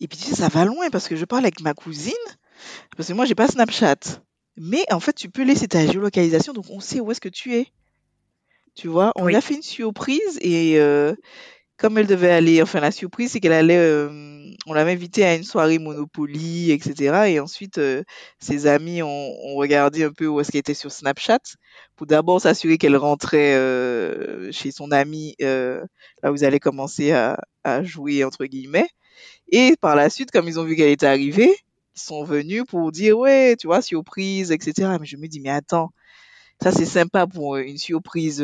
Et puis tu sais, ça va loin parce que je parle avec ma cousine, parce que moi, j'ai pas Snapchat. Mais en fait, tu peux laisser ta géolocalisation, donc on sait où est-ce que tu es. Tu vois, on Oui. lui a fait une surprise et euh, comme elle devait aller, enfin la surprise, c'est qu'elle allait, euh, on l'avait invitée à une soirée Monopoly, etc. Et ensuite, euh, ses amis ont, regardé un peu où est-ce qu'elle était sur Snapchat pour d'abord s'assurer qu'elle rentrait euh, chez son ami, là où ils allaient commencer à, jouer, entre guillemets. Et par la suite, comme ils ont vu qu'elle était arrivée, ils sont venus pour dire, ouais, tu vois, surprise, etc. Mais je me dis, mais attends, ça c'est sympa pour une surprise,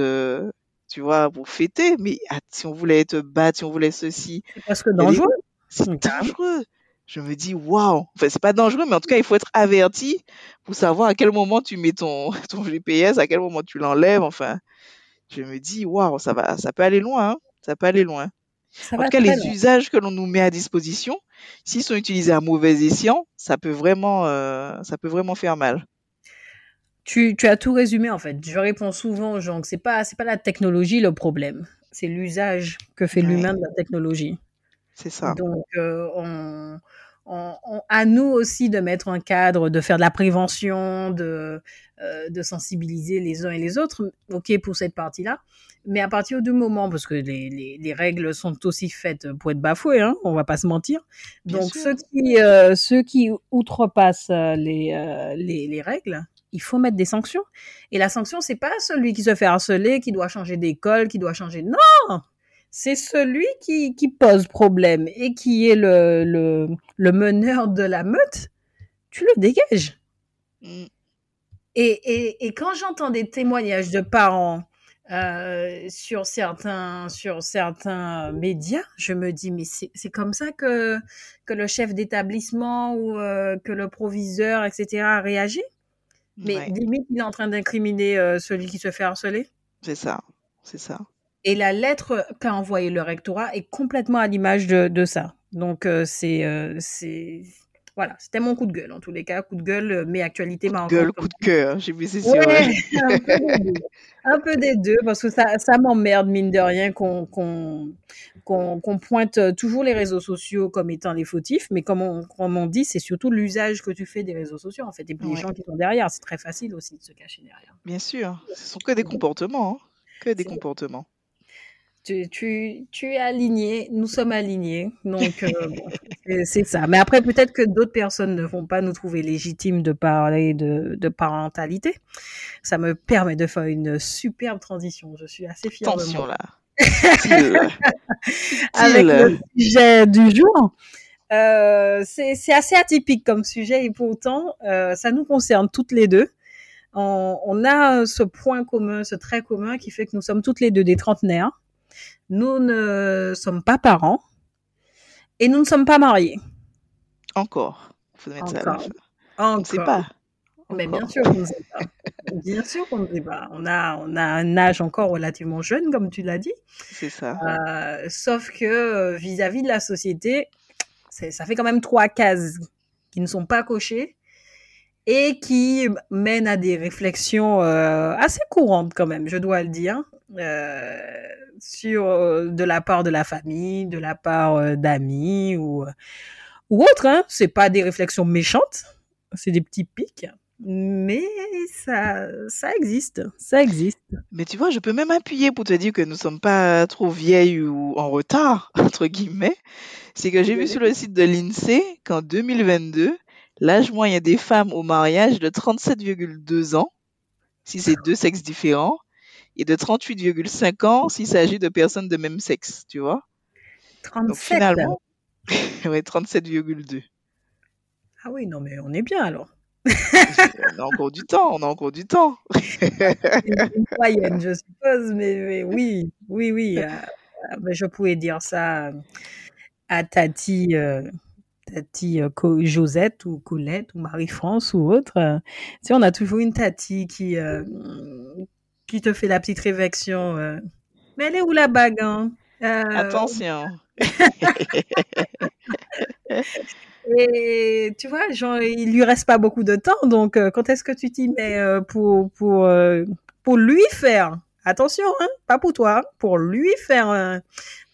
tu vois, pour fêter, mais ah, si on voulait te battre, si on voulait ceci, C'est elle est- dangereux. c'est dangereux. Je me dis, waouh, enfin, c'est pas dangereux, mais en tout cas, il faut être averti pour savoir à quel moment tu mets ton, <laughs> ton GPS, à quel moment tu l'enlèves, enfin, je me dis, waouh, ça va, ça peut aller loin, hein, ça peut aller loin. Ça En tout cas, les loin. usages que l'on nous met à disposition, s'ils sont utilisés à mauvais escient, ça peut vraiment, euh, ça peut vraiment faire mal. Tu, tu as tout résumé en fait. Je réponds souvent aux gens que c'est pas c'est pas la technologie le problème, c'est l'usage que fait Ouais. l'humain de la technologie. C'est ça. Donc euh, on, on- on- à nous aussi de mettre un cadre, de faire de la prévention, de euh, de sensibiliser les uns et les autres. Ok pour cette partie-là, mais à partir du moment parce que les, les, les règles sont aussi faites pour être bafouées, hein, on va pas se mentir. Bien Donc sûr. ceux qui euh, ceux qui outrepassent les, les les règles, il faut mettre des sanctions. Et la sanction, c'est pas celui qui se fait harceler, qui doit changer d'école, qui doit changer. Non, c'est celui qui, qui pose problème et qui est le, le, le meneur de la meute. Tu le dégages. Mm. Et, et, et quand j'entends des témoignages de parents euh, sur certains sur certains médias, je me dis mais c'est c'est comme ça que que le chef d'établissement ou euh, que le proviseur etc a réagi? Mais Ouais, limite, il est en train d'incriminer euh, celui qui se fait harceler. c'est ça, c'est ça. Et la lettre qu'a envoyée le rectorat est complètement à l'image de, de ça. Donc, euh, c'est. euh, c'est voilà, c'était mon coup de gueule, en tous les cas. Coup de gueule, euh, mais actualité m'a Gueule, coup de cœur, j'ai vu, c'est. Ouais, <laughs> un peu des deux. Un peu des deux, parce que ça, ça m'emmerde, mine de rien, qu'on qu'on qu'on pointe toujours les réseaux sociaux comme étant les fautifs, mais comme on, comme on dit, c'est surtout l'usage que tu fais des réseaux sociaux, en fait, et puis les gens qui sont derrière. C'est très facile aussi de se cacher derrière. Bien sûr, ce sont que des comportements, hein. Que des comportements. Tu, tu, tu es aligné, nous sommes alignés, donc euh, bon, c'est- ça. Mais après, peut-être que d'autres personnes ne vont pas nous trouver légitimes de parler de, de parentalité. Ça me permet de faire une superbe transition. Je suis assez fière de Attention moi. là. <laughs> Avec le sujet du jour. Euh, c'est c'est assez atypique comme sujet et pourtant, euh, ça nous concerne toutes les deux. On, on a ce point commun, ce trait commun qui fait que nous sommes toutes les deux des trentenaires. Nous ne sommes pas parents et nous ne sommes pas mariés. Encore. Faut mettre ça à la Encore. On ne sait pas. Mais bien sûr qu'on ne sait pas. <laughs> Bien sûr qu'on ne sait pas. On a, on a un âge encore relativement jeune, comme tu l'as dit. C'est ça. Euh, sauf que euh, vis-à-vis de la société, ça fait quand même trois cases qui ne sont pas cochées et qui mènent à des réflexions euh, assez courantes quand même, je dois le dire, sur euh, de la part de la famille, de la part euh, d'amis ou ou autre. Hein. C'est pas des réflexions méchantes, c'est des petits pics, mais ça ça existe, ça existe. Mais tu vois, je peux même appuyer pour te dire que nous sommes pas trop vieilles ou en retard, <laughs> entre guillemets. C'est que j'ai vu sur le site de l'INSEE qu'en 2022, l'âge moyen des femmes au mariage est de 37,2 ans, si c'est deux sexes différents, et de 38,5 ans s'il s'agit de personnes de même sexe, tu vois. Donc 37. finalement, <laughs> ouais, 37,2. Ah oui, non mais on est bien alors. <laughs> On a encore du temps, on a encore du temps. une moyenne, je suppose, mais, mais oui, oui, oui. <laughs> euh, euh, mais je pouvais dire ça à Tati, euh, Tati euh, Josette ou Colette ou Marie-France ou autre. euh. Tu sais, on a toujours une Tati qui, euh, qui te fait la petite réflexion. euh, mais elle est où la bague hein? Euh, Attention. <laughs> Et tu vois, genre, il lui reste pas beaucoup de temps, donc euh, quand est-ce que tu t'y mets pour pour pour lui faire? Attention, hein, pas pour toi, pour lui faire un,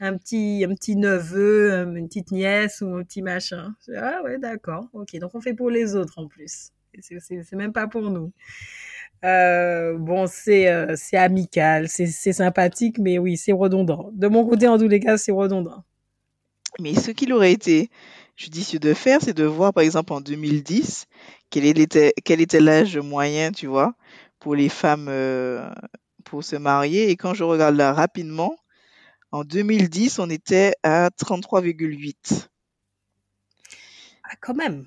un petit un petit neveu, une petite nièce ou un petit machin. Ah ouais, d'accord, ok. Donc on fait pour les autres en plus. C'est même pas pour nous. Euh, bon, c'est euh, c'est amical, c'est sympathique, mais oui, c'est redondant. De mon côté, en tous les cas, c'est redondant. Mais ce qu'il aurait été judicieux de faire, c'est de voir, par exemple, en 2010, quel était, quel était l'âge moyen, tu vois, pour les femmes euh, pour se marier. Et quand je regarde là rapidement, en 2010, on était à 33,8 Ah, quand même.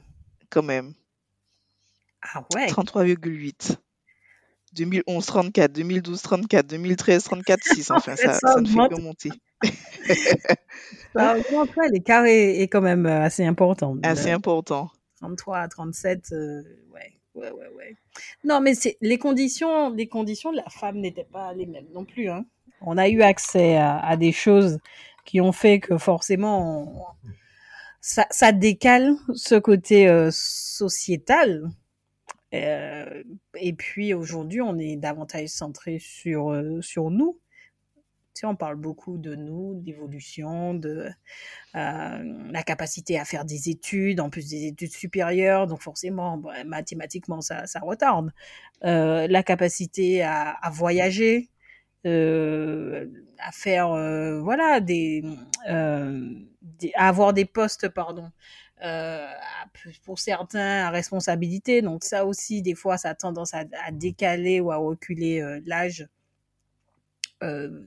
quand même. Ah ouais. 33,8. 2011, 34, 2012, 34, 2013, 34, 6. Enfin, ça, ça ça ne fait que monter. Augmente, ouais, l'écart est, est quand même euh, assez important. Assez De important. 33 à 37, euh, ouais, ouais, ouais, ouais. Non, mais les conditions, les conditions de la femme n'étaient pas les mêmes non plus. Hein. On a eu accès à, à des choses qui ont fait que forcément, on- ça, ça décale ce côté euh, sociétal. Euh, et puis aujourd'hui, on est davantage centré sur euh, sur nous. Tu sais, on parle beaucoup de nous, d'évolution, de euh, la capacité à faire des études, en plus des études supérieures, donc forcément, bon, mathématiquement, ça, ça retarde. La capacité à, à voyager, à faire, voilà, des, des- avoir des postes, pardon, euh, pour certains à responsabilité. Donc ça aussi, des fois, ça a tendance à, décaler ou à reculer euh, l'âge euh,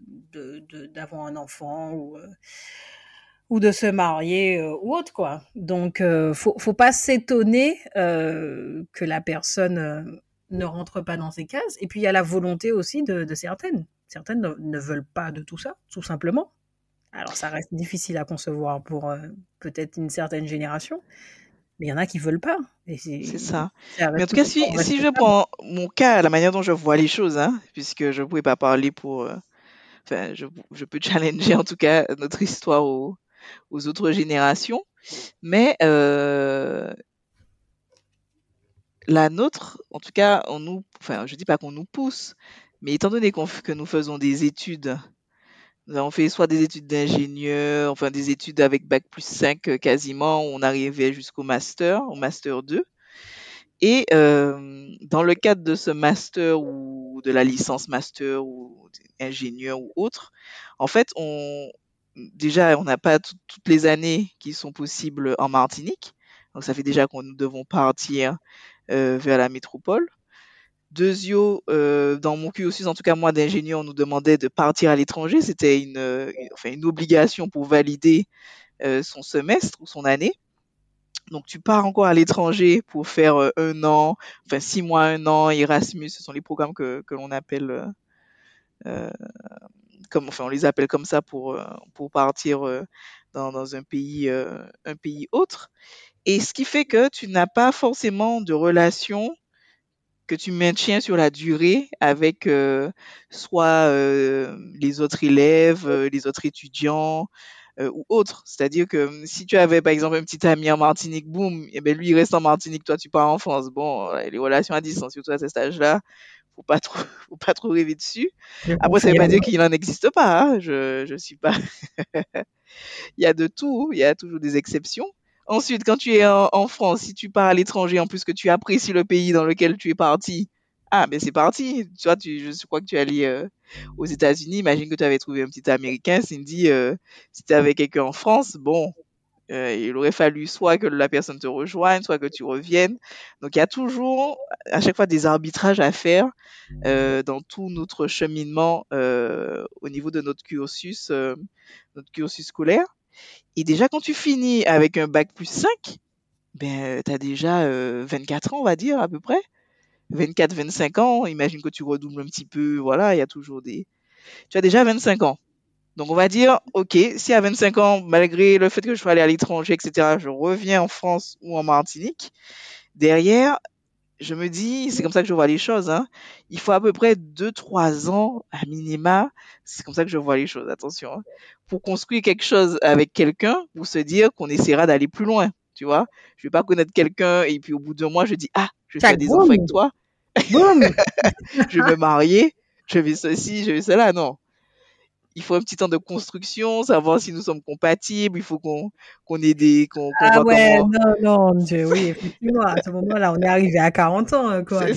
d'avoir un enfant ou euh, ou de se marier ou autre quoi. Donc faut faut pas s'étonner que la personne ne rentre pas dans ces cases. Et puis il y a la volonté aussi de, certaines. Certaines ne, ne veulent pas de tout ça, tout simplement. Alors ça reste difficile à concevoir pour euh, peut-être une certaine génération, Mais il y en a qui veulent pas. C'est ça. Mais en tout cas, si, si je prends mon cas, la manière dont je vois les choses, hein, puisque je ne pouvais pas parler pour. Euh, enfin, je, je, peux <laughs> challenger en tout cas notre histoire aux, aux autres générations. Mais euh, la nôtre, en tout cas, on nous, enfin, je dis pas qu'on nous pousse, mais étant donné que nous faisons des études, nous avons fait soit des études d'ingénieur, enfin des études avec bac plus 5 euh, quasiment, on arrivait jusqu'au master, au master 2. Et euh, dans le cadre de ce master ou de la licence master ou ingénieur ou autre, en fait, on, déjà, on n'a pas toutes les années qui sont possibles en Martinique. Donc, ça fait déjà qu'on nous devons partir euh, vers la métropole. Deuxio, euh, dans mon cursus, en tout cas moi d'ingénieur, on nous demandait de partir à l'étranger. C'était une, enfin, une obligation pour valider euh, son semestre ou son année. Donc tu pars encore à l'étranger pour faire euh, un an, enfin six mois, un an, Erasmus, ce sont les programmes que, que l'on appelle, euh, comme, enfin on les appelle comme ça pour, pour partir dans, dans un pays, un pays autre. Et ce qui fait que tu n'as pas forcément de relation que tu maintiens sur la durée avec euh, soit euh, les autres élèves, euh, les autres étudiants ou autres. C'est-à-dire que hum, si tu avais par exemple un petit ami en Martinique, boum, et eh ben lui il reste en Martinique, toi tu pars en France. Bon, les relations à distance, surtout à ce stage-là, faut pas trop, <laughs> faut pas trop rêver dessus. Après, ça veut pas dire qu'il n'en existe pas. Hein. Je, je suis pas. <laughs> il y a de tout. Il y a toujours des exceptions. Ensuite, quand tu es en, France, si tu pars à l'étranger, en plus que tu apprécies le pays dans lequel tu es parti, ah, mais c'est parti. Tu vois, tu, je crois que tu es allé euh, aux États-Unis. Imagine que tu avais trouvé un petit Américain. Cindy, euh, si tu avec quelqu'un en France, bon, euh, il aurait fallu soit que la personne te rejoigne, soit que tu reviennes. Donc, il y a toujours, à chaque fois, des arbitrages à faire dans tout notre cheminement au niveau de notre cursus, notre cursus scolaire. Et déjà, quand tu finis avec un bac plus 5, ben, tu as déjà 24 ans, on va dire, à peu près. 24, 25 ans. Imagine que tu redoubles un petit peu. Voilà, il y a toujours des. Tu as déjà 25 ans. Donc, on va dire, OK, si à 25 ans, malgré le fait que je sois allé à l'étranger, etc., je reviens en France ou en Martinique, derrière, je me dis, c'est comme ça que je vois les choses, hein. Il faut à peu près 2-3 ans à minima. C'est comme ça que je vois les choses, attention. Hein, pour construire quelque chose avec quelqu'un, pour se dire qu'on essaiera d'aller plus loin, tu vois. Je vais pas connaître quelqu'un et puis au bout d'un mois, je dis, ah, je vais faire des enfants avec toi. <laughs> je vais me marier, je vais ceci, je vais cela. Non il faut un petit temps de construction, savoir si nous sommes compatibles, il faut qu'on ait des... ah ouais, non, non, Dieu, oui, effectivement, à ce moment-là, on est arrivé à 40 ans, hein, quoi. <laughs>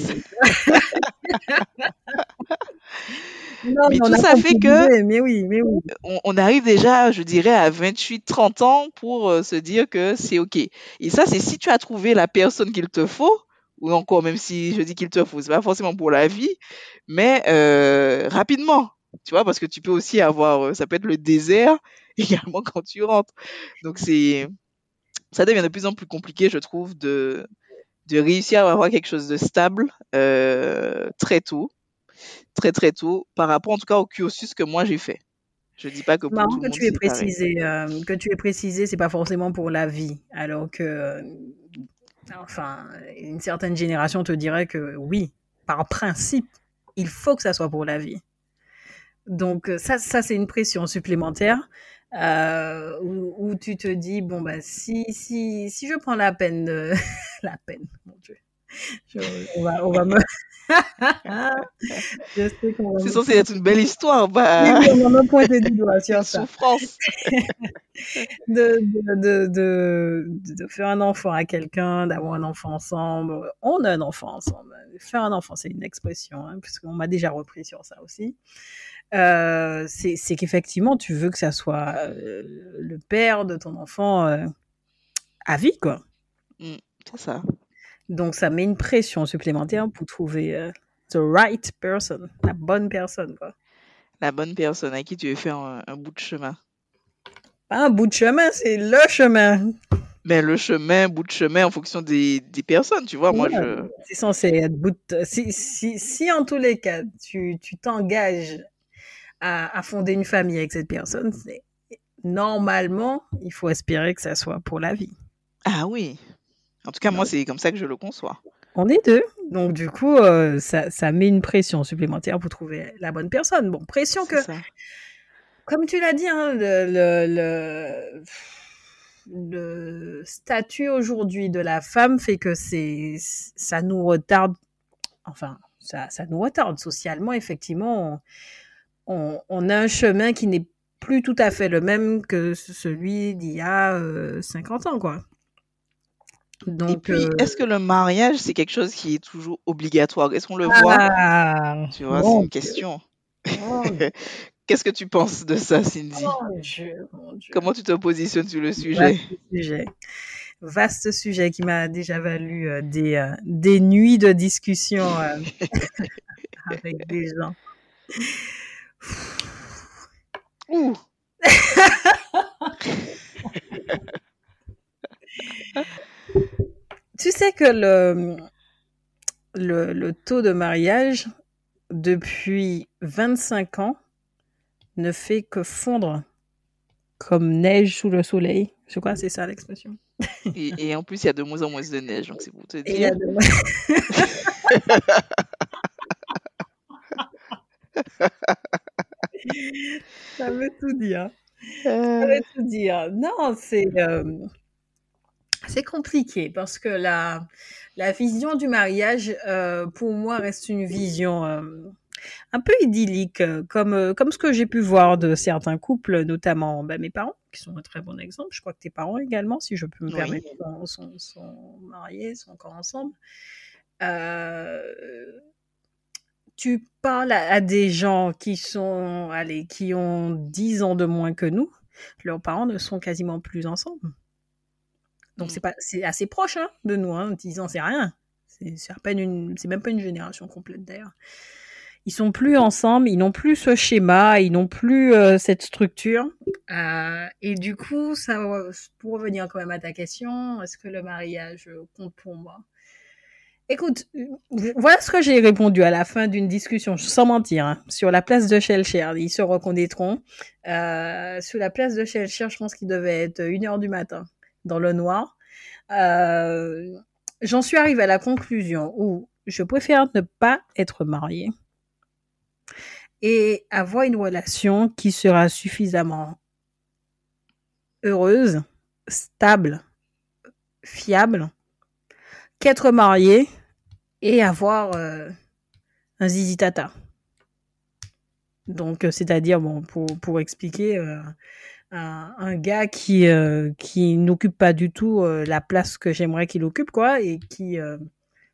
non, mais tout ça fait que mais oui, mais oui. On, arrive déjà, je dirais, à 28-30 ans pour euh, se dire que c'est OK. Et ça, c'est si tu as trouvé la personne qu'il te faut, ou encore même si je dis qu'il te faut, c'est pas forcément pour la vie, mais euh, rapidement tu vois, parce que tu peux aussi avoir, euh, ça peut être le désert <laughs> également quand tu rentres. Donc c'est, ça devient de plus en plus compliqué, je trouve, de, de réussir à avoir quelque chose de stable euh, très tôt, très très tôt, par rapport en tout cas au cursus que moi j'ai fait. Je dis pas que pour tout le que tu aies précisé, euh, que tu aies précisé, c'est pas forcément pour la vie, alors que, enfin, une certaine génération te dirait que oui, par principe, il faut que ça soit pour la vie. Donc euh, ça, ça c'est une pression supplémentaire euh, où, tu te dis bon bah si si si je prends la peine de <laughs> la peine mon Dieu, je, on va on va me <laughs> c'est censé être une belle histoire. Bah... Oui, on va me pointer du doigt sur <laughs> ça. Souffrance. <laughs> de, de, de, de, faire un enfant à quelqu'un, d'avoir un enfant ensemble. On a un enfant ensemble. Faire un enfant, c'est une expression, hein, puisqu'on m'a déjà repris sur ça aussi. Euh, c'est qu'effectivement, tu veux que ça soit euh, le père de ton enfant euh, à vie, quoi. Mmh, c'est ça. Donc, ça met une pression supplémentaire pour trouver the right person, la bonne personne, quoi. La bonne personne à qui tu veux faire un, bout de chemin. Pas un bout de chemin, c'est le chemin. Mais le chemin, bout de chemin en fonction des, des personnes, tu vois. moi, je. C'est censé être bout de... si, si, si, en tous les cas, tu t'engages à, fonder une famille avec cette personne, normalement, il faut espérer que ça soit pour la vie. Ah oui. En tout cas, moi, c'est comme ça que je le conçois. On est deux, donc du coup, euh, ça, ça, met une pression supplémentaire pour trouver la bonne personne. Bon, pression que, ça. comme tu l'as dit, hein, le, le, le, statut aujourd'hui de la femme fait que c'est, ça nous retarde, enfin, ça, ça nous retarde socialement, effectivement. On, on, a un chemin qui n'est plus tout à fait le même que celui d'il y a 50 euh, ans, quoi. Donc, Et puis, euh, est-ce que le mariage, c'est quelque chose qui est toujours obligatoire? Est-ce qu'on le voit? Ah, Tu vois, c'est une question. <laughs> Qu'est-ce que tu penses de ça, Cindy? Comment tu te positionnes sur le sujet Vaste sujet, Vaste sujet qui m'a déjà valu euh, des, euh, des nuits de discussion <laughs> avec des gens. Ouh <laughs> tu sais que le, le, taux de mariage depuis 25 ans ne fait que fondre comme neige sous le soleil. Je crois que c'est ça l'expression. <laughs> Et, en plus, il y a de moins en moins de neige, donc c'est pour te dire. <laughs> ça veut tout dire. Ça veut tout dire. Non, c'est. Euh, c'est compliqué parce que la, la vision du mariage, euh, pour moi, reste une vision euh, un peu idyllique, euh, comme, comme ce que j'ai pu voir de certains couples, notamment bah, mes parents, qui sont un très bon exemple. Je crois que tes parents également, si je peux me permettre, sont, sont, mariés, sont encore ensemble. tu parles à, des gens qui sont, allez, qui ont 10 ans de moins que nous. Leurs parents ne sont quasiment plus ensemble. Donc c'est pas, c'est assez proche hein, de nous. Hein, 10 ans, c'est rien. C'est, c'est une, c'est même pas une génération complète d'ailleurs. Ils sont plus ensemble, ils n'ont plus ce schéma, ils n'ont plus euh, cette structure. Euh, et du coup, ça, pour revenir quand même à ta question, est-ce que le mariage compte pour moi? Écoute, voilà ce que j'ai répondu à la fin d'une discussion, sans mentir, hein, sur la place de Shellshare. Ils se reconnaîtront. Euh, sur la place de Shellshare, je pense qu'il devait être une heure du matin dans le noir. Euh, j'en suis arrivée à la conclusion où je préfère ne pas être mariée et avoir une relation qui sera suffisamment heureuse, stable, fiable, qu'être mariée et avoir euh, un zizi tata. Donc, c'est-à-dire, bon, pour, pour expliquer, euh, un, gars qui euh, qui n'occupe pas du tout euh, la place que j'aimerais qu'il occupe quoi et qui euh,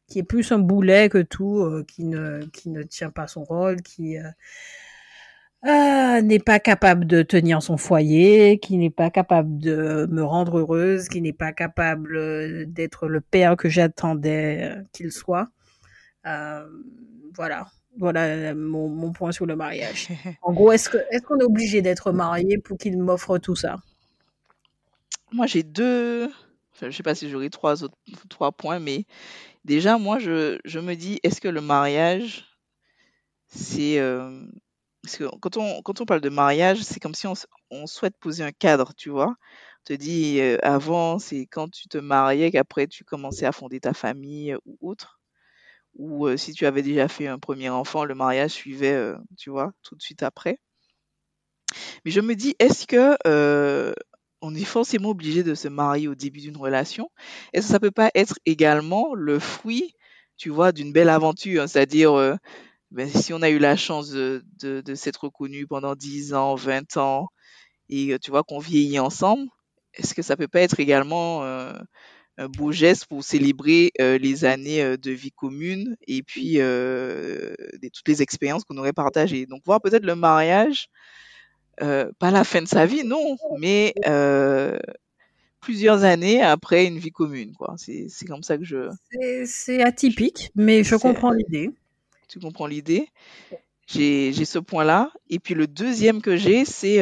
qui est plus un boulet que tout qui ne qui ne tient pas son rôle qui n'est pas capable de tenir son foyer, qui n'est pas capable de me rendre heureuse, qui n'est pas capable d'être le père que j'attendais qu'il soit. voilà voilà euh, mon, point sur le mariage. <laughs> En gros, est-ce qu'on est, qu'on est obligé d'être marié pour qu'il m'offre tout ça? Moi, j'ai deux. je ne sais pas si j'aurai trois, autres, trois points, mais déjà, moi, je, je me dis est-ce que le mariage, c'est. Euh, parce que quand on, quand on parle de mariage, c'est comme si on, on, souhaite poser un cadre, tu vois. On te dit, euh, avant, c'est quand tu te mariais qu'après tu commençais à fonder ta famille ou autre ou si tu avais déjà fait un premier enfant, le mariage suivait, tu vois, tout de suite après. Mais je me dis, est-ce que on est forcément obligé de se marier au début d'une relation? Est-ce que ça peut pas être également le fruit, tu vois, d'une belle aventure? C'est-à-dire, ben, si on a eu la chance de, s'être reconnus pendant 10 ans, 20 ans, et tu vois qu'on vieillit ensemble, est-ce que ça peut pas être également beau geste pour célébrer euh, les années euh, de vie commune et puis euh, toutes les expériences qu'on aurait partagées. Donc voir peut-être le mariage, pas la fin de sa vie, non, mais plusieurs années après une vie commune. Quoi. C'est, comme ça que je... C'est, atypique, mais je comprends l'idée. Tu comprends l'idée? J'ai, j'ai ce point-là. Et puis le deuxième que j'ai, c'est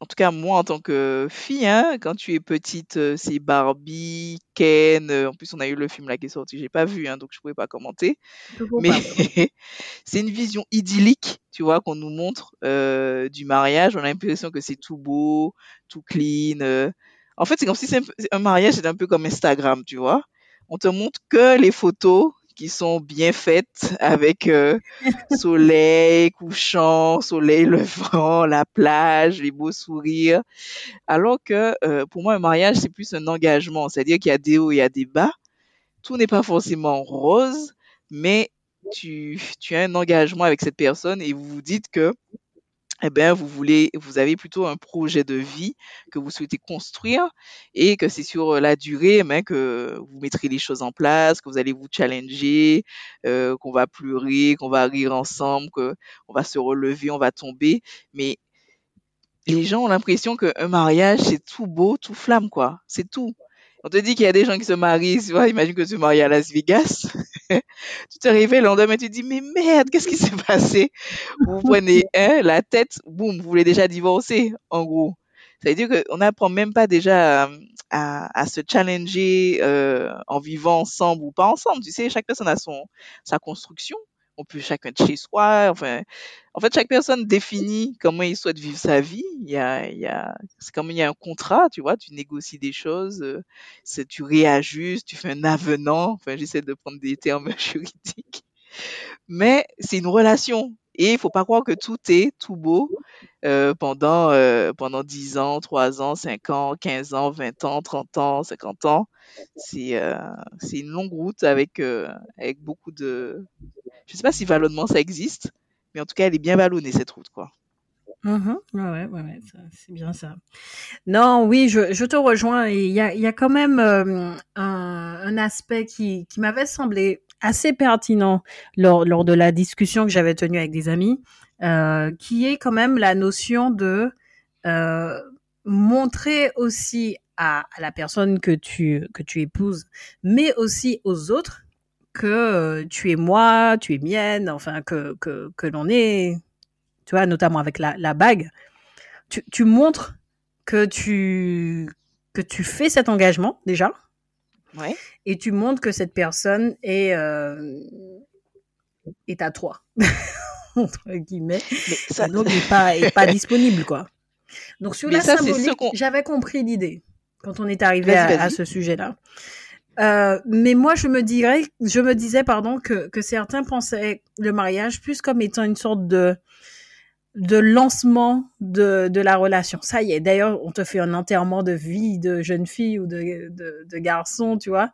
en tout cas moi en tant que fille, hein, quand tu es petite, euh, c'est Barbie, Ken. Euh, en plus, on a eu le film là qui est sorti, j'ai pas vu, hein, donc je pouvais pas commenter. Mais <laughs> c'est une vision idyllique, tu vois, qu'on nous montre euh, du mariage. On a l'impression que c'est tout beau, tout clean. En fait, c'est comme si c'est un, peu- un mariage, c'est un peu comme Instagram, tu vois. On te montre que les photos qui sont bien faites avec euh, <laughs> soleil couchant, soleil levant, <laughs> la plage, les beaux sourires. Alors que euh, pour moi, un mariage, c'est plus un engagement. C'est-à-dire qu'il y a des hauts et il y a des bas. Tout n'est pas forcément rose, mais tu, tu as un engagement avec cette personne et vous vous dites que eh bien, vous voulez, vous avez plutôt un projet de vie que vous souhaitez construire et que c'est sur la durée eh que vous mettrez les choses en place, que vous allez vous challenger, euh, qu'on va pleurer, qu'on va rire ensemble, qu'on va se relever, on va tomber. Mais les gens ont l'impression qu'un mariage, c'est tout beau, tout flamme, quoi. C'est tout. On te dit qu'il y a des gens qui se marient, tu vois, imagine que tu te maries à Las Vegas. <laughs> tu te réveilles le lendemain, tu te dis, mais merde, qu'est-ce qui s'est passé? Vous prenez <laughs> hein, la tête, boum, vous voulez déjà divorcer, en gros. Ça veut dire qu'on n'apprend même pas déjà à, à, à se challenger euh, en vivant ensemble ou pas ensemble. Tu sais, chaque personne a son, sa construction. On peut chacun de chez soi. Enfin, en fait, chaque personne définit comment il souhaite vivre sa vie. Il y a, il y a, c'est comme il y a un contrat, tu vois, tu négocies des choses, euh, c'est, tu réajustes, tu fais un avenant. Enfin, j'essaie de prendre des termes <laughs> juridiques. Mais c'est une relation. Et il faut pas croire que tout est tout beau euh, pendant, euh, pendant 10 ans, 3 ans, 5 ans, 15 ans, 20 ans, 30 ans, 50 ans. C'est euh, une longue route avec, euh, avec beaucoup de... Je sais pas si vallonnement ça existe, mais en tout cas, elle est bien vallonnée, cette route, quoi. Mhm. Ouais, ouais, ouais, c'est bien ça. Non, oui, je, je te rejoins. Il y a, y a quand même euh, un, un aspect qui, qui m'avait semblé assez pertinent lors, lors de la discussion que j'avais tenue avec des amis, euh, qui est quand même la notion de euh, montrer aussi à, à la personne que tu, que tu épouses, mais aussi aux autres que tu es moi, tu es mienne, enfin que, que, que l'on est, tu vois, notamment avec la, la bague, tu, tu montres que tu, que tu fais cet engagement déjà, Ouais. et tu montres que cette personne est, euh, est à toi, <laughs> entre guillemets, Mais ça, donc n'est pas, est pas disponible, quoi. Donc sur mais la ça, symbolique, j'avais compris l'idée quand on est arrivé à, ce sujet-là. Euh, mais moi, je me dirais, je me disais, pardon, que, que certains pensaient le mariage plus comme étant une sorte de, de lancement de, de la relation. Ça y est. D'ailleurs, on te fait un enterrement de vie de jeune fille ou de, de, garçon, tu vois,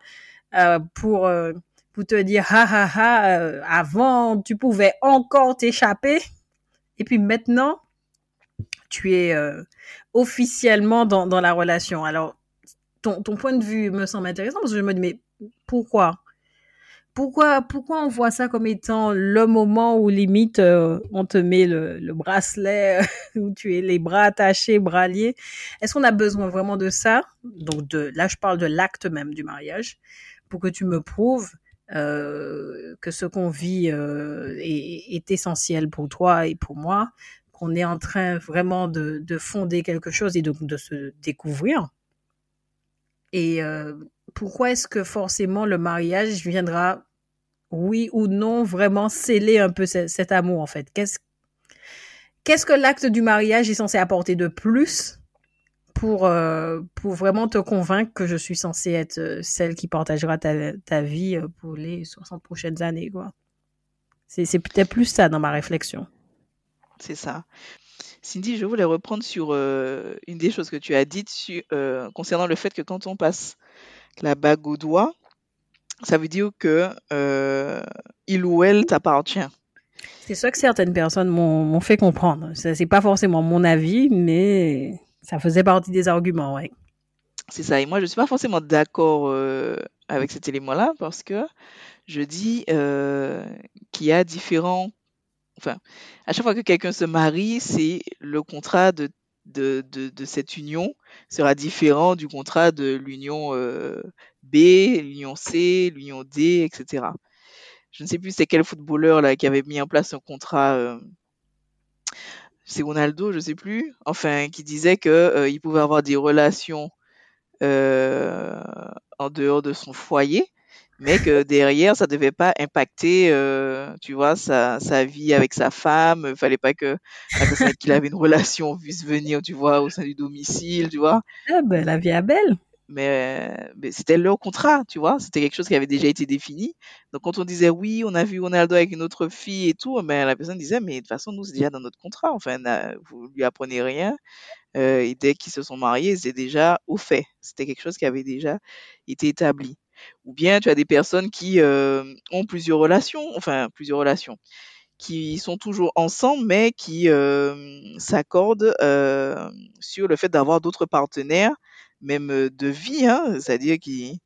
euh, pour, euh, pour te dire, ha ha ha, euh, avant, tu pouvais encore t'échapper. Et puis maintenant, tu es officiellement dans, dans la relation. Alors, ton, ton point de vue me semble intéressant parce que je me dis, mais pourquoi? Pourquoi, pourquoi on voit ça comme étant le moment où limite euh, on te met le, le bracelet, <laughs> où tu es les bras attachés, bras liés? Est-ce qu'on a besoin vraiment de ça? Donc de, là, je parle de l'acte même du mariage, pour que tu me prouves euh, que ce qu'on vit euh, est, essentiel pour toi et pour moi, qu'on est en train vraiment de, de fonder quelque chose et donc de se découvrir. Et euh, pourquoi est-ce que forcément le mariage viendra, oui ou non, vraiment sceller un peu ce- cet amour en fait? Qu'est-ce que l'acte du mariage est censé apporter de plus pour, euh, pour vraiment te convaincre que je suis censée être euh, celle qui partagera ta, ta vie euh, pour les 60 prochaines années quoi? C'est peut-être plus ça dans ma réflexion. C'est ça. Cindy, je voulais reprendre sur une des choses que tu as dites sur- concernant le fait que quand on passe la bague au doigt, ça veut dire que euh, il ou elle t'appartient. C'est ça que certaines personnes m'ont fait comprendre. Ça, C'est pas forcément mon avis, mais ça faisait partie des arguments. C'est ça. Et moi, je suis pas forcément d'accord euh, avec cet élément-là parce que je dis euh, qu'il y a différents. Enfin, à chaque fois que quelqu'un se marie, c'est le contrat de, de, de, de cette union sera différent du contrat de l'union euh, B, l'union C, l'union D, etc. Je ne sais plus c'est quel footballeur là qui avait mis en place un contrat. euh, c'est Ronaldo, je sais plus. Enfin, qui disait que euh, il pouvait avoir des relations euh, en dehors de son foyer, mais que derrière, ça devait pas impacter, euh, tu vois, sa, sa vie avec sa femme. Il fallait pas que la personne avec qui il avait une <laughs> relation puisse venir, tu vois, au sein du domicile, tu vois. Ah ben, la vie est belle. Mais, mais c'était leur contrat, tu vois. C'était quelque chose qui avait déjà été défini. Donc, quand on disait oui, on a vu Ronaldo avec une autre fille et tout, mais la personne disait, mais de toute façon, nous, c'est déjà dans notre contrat. Enfin, vous lui apprenez rien. Euh, et dès qu'ils se sont mariés, c'est déjà au fait. C'était quelque chose qui avait déjà été établi. Ou bien tu as des personnes qui euh, ont plusieurs relations, enfin plusieurs relations, qui sont toujours ensemble, mais qui euh, s'accordent euh, sur le fait d'avoir d'autres partenaires, même de vie, hein, c'est-à-dire qu'ils,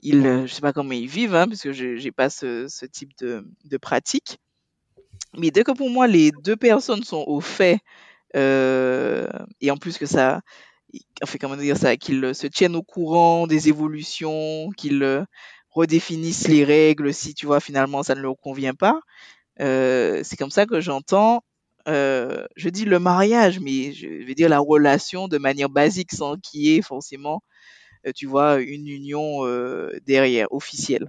ils, je sais pas comment ils vivent, hein, parce que j'ai pas ce, type de, pratique. Mais dès que pour moi les deux personnes sont au fait et en plus que ça, enfin comment dire ça, qu'ils euh, se tiennent au courant des évolutions, qu'ils euh, redéfinissent les règles si tu vois finalement ça ne leur convient pas. Euh, c'est comme ça que j'entends. euh, je dis le mariage, mais je vais dire la relation de manière basique sans qu'il y ait forcément, euh, tu vois, une union euh, derrière, officielle.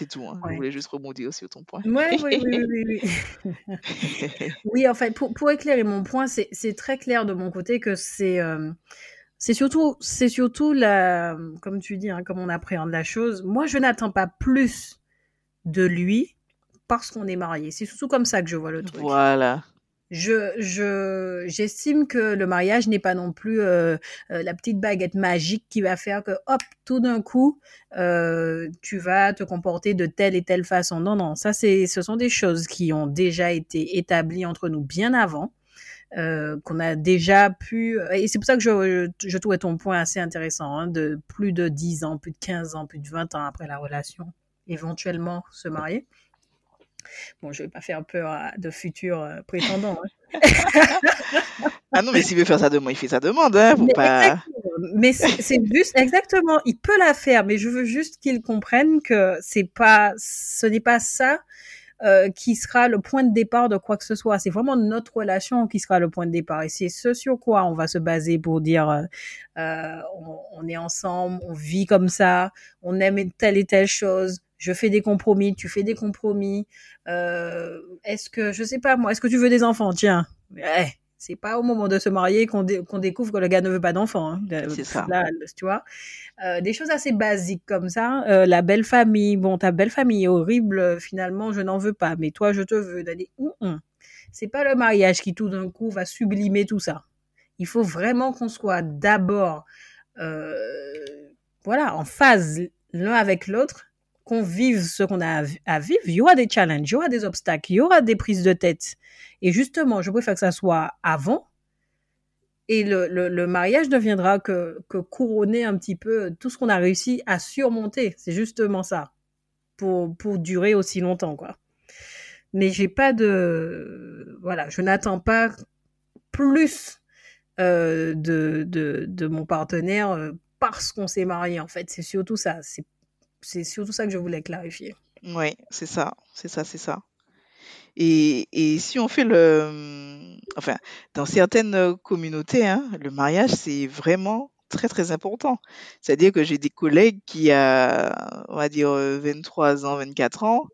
C'est tout. Hein. Je Ouais. voulais juste rebondir sur ton point. Ouais, oui, oui, oui, oui, oui. En fait, pour, pour éclairer mon point, c'est c'est très clair de mon côté que c'est euh, c'est surtout, c'est surtout la, comme tu dis, hein, comme on appréhende la chose. Moi, je n'attends pas plus de lui parce qu'on est marié. C'est surtout comme ça que je vois le truc. Voilà. Je, je, j'estime que le mariage n'est pas non plus euh, euh, la petite baguette magique qui va faire que, hop, tout d'un coup, euh, tu vas te comporter de telle et telle façon. Non, non, ça, c'est, ce sont des choses qui ont déjà été établies entre nous bien avant. Euh, qu'on a déjà pu et c'est pour ça que je, je trouvais ton point assez intéressant hein, de plus de 10 ans, plus de 15 ans, plus de 20 ans après la relation, éventuellement se marier. Bon, je vais pas faire peur à de futurs euh, prétendants. hein. <laughs> Ah non, mais s'il veut faire sa demande, il fait sa demande, hein, Mais pas... exactement. Mais c'est juste exactement, il peut la faire, mais je veux juste qu'il comprenne que c'est pas, ce n'est pas ça euh, qui sera le point de départ de quoi que ce soit. C'est vraiment notre relation qui sera le point de départ. Et c'est ce sur quoi on va se baser pour dire euh, euh, on, on est ensemble, on vit comme ça, on aime telle et telle chose. Je fais des compromis, tu fais des compromis. Euh, est-ce que je sais pas moi, est-ce que tu veux des enfants? Tiens, ouais, c'est pas au moment de se marier qu'on dé- qu'on découvre que le gars ne veut pas d'enfants. Hein. C'est ça. Là, tu vois, Euh, des choses assez basiques comme ça. Euh, la belle famille, bon, ta belle famille est horrible. Finalement, je n'en veux pas, mais toi, je te veux. D'aller, hum. c'est pas le mariage qui tout d'un coup va sublimer tout ça. Il faut vraiment qu'on soit d'abord, euh, voilà, en phase l'un avec l'autre, qu'on vive ce qu'on a à vi- à vivre. Il y aura des challenges, il y aura des obstacles, il y aura des prises de tête. Et justement, je préfère que ça soit avant. Et le, le, mariage ne viendra que, que couronner un petit peu tout ce qu'on a réussi à surmonter. C'est justement ça. Pour, pour durer aussi longtemps, quoi. Mais j'ai pas de, voilà, je n'attends pas plus euh, de, de, de mon partenaire euh, parce qu'on s'est marié, en fait. C'est surtout ça. C'est surtout ça que je voulais clarifier. Oui, c'est ça, c'est ça, c'est ça. Et, et si on fait le... Enfin, dans certaines communautés, hein, le mariage, c'est vraiment très, très important. C'est-à-dire que j'ai des collègues qui, à, on va dire, euh, 23 ans, 24 ans,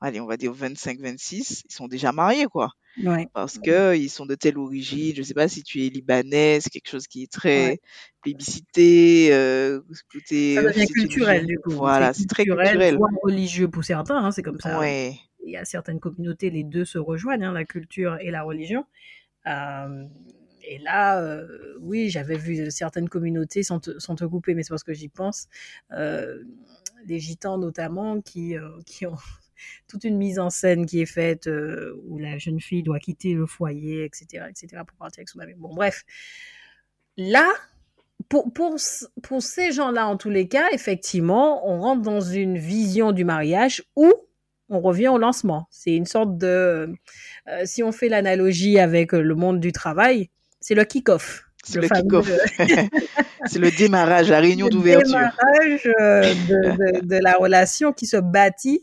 allez, on va dire 25, 26, ils sont déjà mariés, quoi. Ouais. Parce que ils sont de telle origine. Je sais pas si tu es libanais, c'est quelque chose qui est très Ouais. plébiscité, euh, côté Ça culturel, du coup. Voilà, c'est très culturel, voire religieux pour certains, hein, c'est comme ça. Ouais. il y a certaines communautés, les deux se rejoignent, hein, la culture et la religion. Euh, et là, euh, oui, j'avais vu certaines communautés sans te, couper, mais c'est parce que j'y pense, euh, les gitans notamment, qui, euh, qui ont <laughs> toute une mise en scène qui est faite euh, où la jeune fille doit quitter le foyer, etc., etc., pour partir avec son ami. Bon, bref. Là, pour, pour, pour ces gens-là, en tous les cas, effectivement, on rentre dans une vision du mariage où on revient au lancement. C'est une sorte de... euh, si on fait l'analogie avec le monde du travail, c'est le kick-off. C'est le kick-off. <laughs> c'est le démarrage, la réunion le d'ouverture. démarrage euh, de, de, de la relation qui se bâtit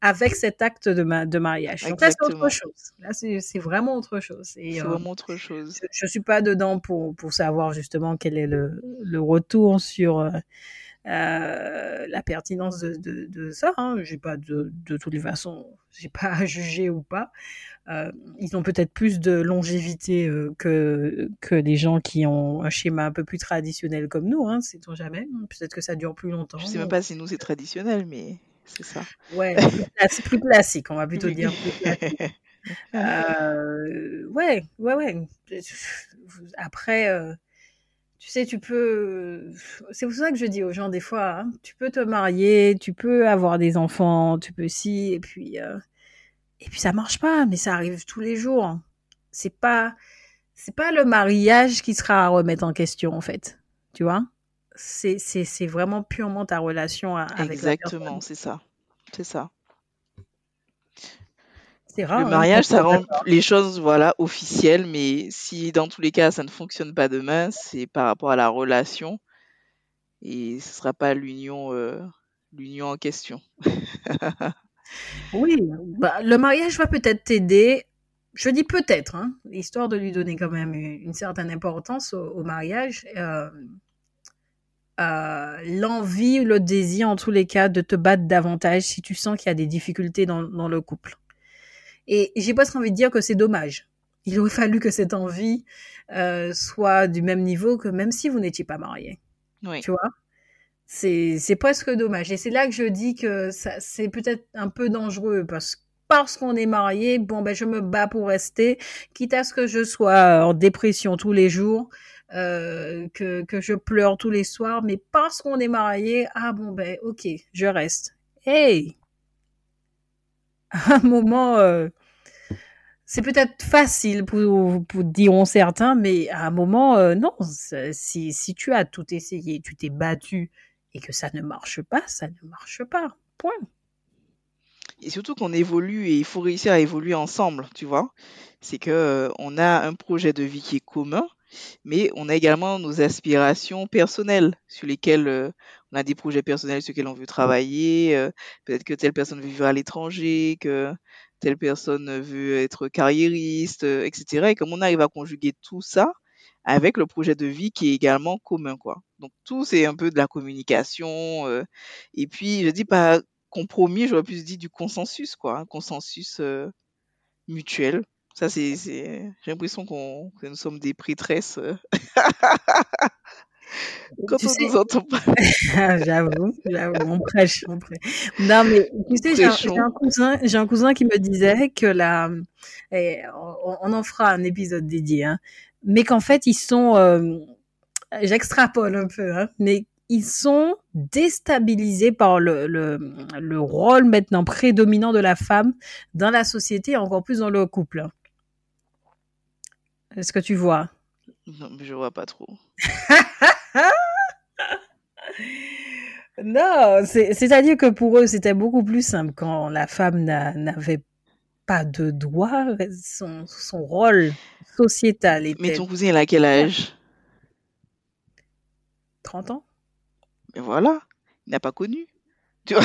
avec cet acte de, ma, de mariage. Donc là, c'est autre chose. Là, c'est vraiment autre chose. C'est euh, vraiment autre chose. Je, je suis pas dedans pour, pour savoir justement quel est le, le retour sur, la pertinence de, de, de ça. Hein. J'ai pas de, de toutes les façons, j'ai pas à juger ou pas. Euh, ils ont peut-être plus de longévité euh, que, que les gens qui ont un schéma un peu plus traditionnel comme nous, hein, sait-on jamais. Peut-être que ça dure plus longtemps. Je sais même pas si nous c'est traditionnel, mais c'est ça. Ouais, <laughs> c'est plus classique, on va plutôt dire. <laughs> Euh, ouais, ouais, ouais. Après, euh, tu sais, tu peux. C'est pour ça que je dis aux gens des fois, hein, tu peux te marier, tu peux avoir des enfants, tu peux si, et puis euh, et puis ça marche pas, mais ça arrive tous les jours. C'est pas c'est pas le mariage qui sera à remettre en question en fait. Tu vois? C'est vraiment purement ta relation avec Exactement, c'est ça. C'est ça. Rare. Le hein, mariage, ça rend les choses voilà officielles, mais si dans tous les cas ça ne fonctionne pas demain, c'est par rapport à la relation et ce sera pas l'union euh, l'union en question. Oui, bah, le mariage va peut-être t'aider. Je dis peut-être, hein, histoire de lui donner quand même une une certaine importance au, au mariage. euh, euh, l'envie ou le désir, en tous les cas, de te battre davantage si tu sens qu'il y a des difficultés dans, dans le couple. Et j'ai presque envie de dire que c'est dommage. Il aurait fallu que cette envie euh, soit du même niveau que même si vous n'étiez pas mariés. Oui. Tu vois? C'est presque dommage. Et c'est là que je dis que c'est peut-être un peu dangereux parce parce qu'on est marié, bon ben je me bats pour rester, quitte à ce que je sois en dépression tous les jours, euh, que je pleure tous les soirs, mais parce qu'on est marié, ah bon ben ok, je reste. Hey, à <laughs> un moment, euh, c'est peut-être facile pour, pour diront certains, mais à un moment, euh, non. Si, si tu as tout essayé, tu t'es battu et que ça ne marche pas, ça ne marche pas. Point. Et surtout qu'on évolue et il faut réussir à évoluer ensemble, tu vois. C'est que on a un projet de vie qui est commun, mais on a également nos aspirations personnelles sur lesquelles euh, on a des projets personnels sur lesquels on veut travailler. euh, peut-être que telle personne veut vivre à l'étranger, que telle personne veut être carriériste, euh, etc. Et comme on arrive à conjuguer tout ça avec le projet de vie qui est également commun, quoi. Donc tout c'est un peu de la communication. et puis je dis pas compromis, j'aurais plus dit du consensus, quoi, un consensus euh, mutuel. Ça, c'est, c'est... J'ai l'impression qu'on... que nous sommes des prêtresses euh, <laughs> quand Tu on sais, nous entend pas. <laughs> j'avoue, j'avoue, on prêche, on prêche. Non, mais tu sais, j'ai un, j'ai Prêchons. un cousin, j'ai un cousin qui me disait que la, on, on en fera un épisode dédié, hein, mais qu'en fait ils sont, euh, j'extrapole un peu, hein, mais ils sont déstabilisés par le, le, le rôle maintenant prédominant de la femme dans la société, et encore plus dans le couple. Est-ce que tu vois? Non, mais je vois pas trop. <laughs> Non, c'est- c'est-à-dire que pour eux, c'était beaucoup plus simple quand la femme n'a- n'avait pas de droit, son, son rôle sociétal Mais était ton cousin, il a quel âge? 30 ans. Mais voilà, il n'a pas connu. Tu vois?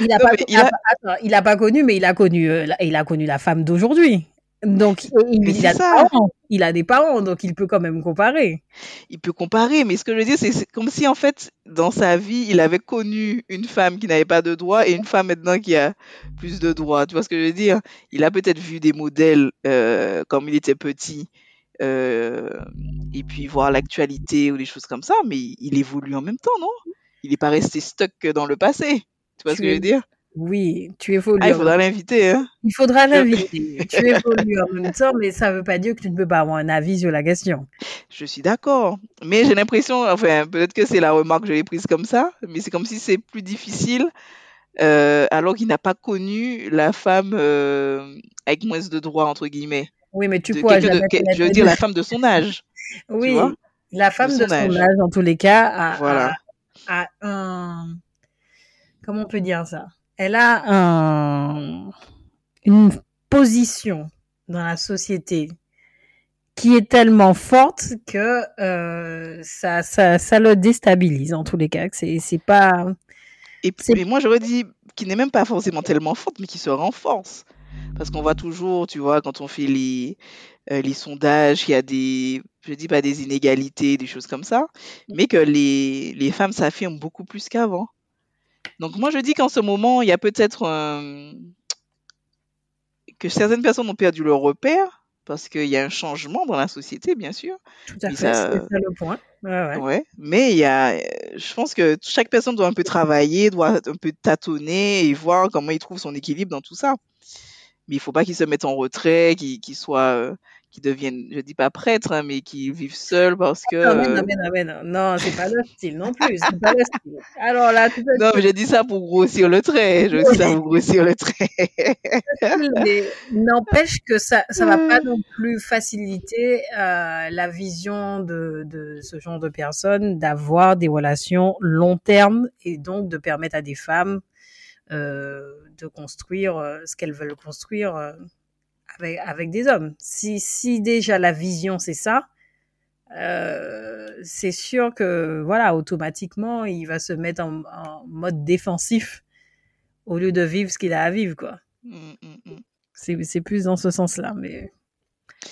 Il a Non, pas, mais a pas- a connu, mais il a connu, euh, la- il a connu la femme d'aujourd'hui. Donc, il, a parents. Il a des parents, donc il peut quand même comparer. Il peut comparer, mais ce que je veux dire, c'est comme si, en fait, dans sa vie, il avait connu une femme qui n'avait pas de droits et une femme maintenant qui a plus de droits. Tu vois ce que je veux dire? Il a peut-être vu des modèles euh, comme il était petit, euh, et puis voir l'actualité ou des choses comme ça, mais il, évolue en même temps, non? Il n'est pas resté stuck dans le passé. Tu vois ce que je veux dire? Oui, tu Ah, évolues il en faudra l'inviter, hein? Il faudra l'inviter. Tu évolues en même temps, mais ça veut pas dire que tu ne peux pas avoir un avis sur la question. Je suis d'accord. Mais j'ai l'impression, enfin, peut-être que c'est la remarque que je l'ai prise comme ça, mais c'est comme si c'est plus difficile euh, alors qu'il n'a pas connu la femme euh, avec moins de droits, entre guillemets. Oui, mais tu De pourras connaître je veux dire la femme de son âge, Oui, la femme de son son âge. âge, en tous les cas, a, a, Voilà. a un... Comment on peut dire ça? Elle a un, une position dans la société qui est tellement forte que euh, ça, ça, ça le déstabilise en tous les cas. C'est, c'est pas, Et, et moi, j'aurais dit qu'il n'est même pas forcément tellement forte, mais qui se renforce. Parce qu'on voit toujours, tu vois, quand on fait les, euh, les sondages, qu'il y a des, je dis pas des inégalités, des choses comme ça, mais que les, les femmes s'affirment beaucoup plus qu'avant. Donc moi je dis qu'en ce moment, il y a peut-être euh, que certaines personnes ont perdu leur repère parce qu'il y a un changement dans la société, bien sûr. Tout à fait, ça, c'est ça le point. Ouais, ouais. Ouais, mais il y a, je pense que chaque personne doit un peu travailler, doit un peu tâtonner et voir comment il trouve son équilibre dans tout ça. Mais il faut pas qu'il se mette en retrait, qu'il qu'il soit, euh, qu'il devienne, je dis pas prêtre, hein, mais qu'il vive seul parce que. Amen, euh, amen, amen. Non, c'est pas le style non plus. C'est pas le style. Alors là, Non, mais j'ai dit ça pour grossir le trait. Je dis ça pour grossir le trait. mais n'empêche que ça ça va pas <laughs> non plus faciliter euh, la vision de, de ce genre de personnes d'avoir des relations long terme et donc de permettre à des femmes euh, de construire euh, ce qu'elles veulent construire avec, avec des hommes. Si, si déjà la vision c'est ça, euh, c'est sûr que voilà automatiquement il va se mettre en, en mode défensif au lieu de vivre ce qu'il a à vivre quoi. Mm, mm, mm. C'est plus dans ce sens-là, mais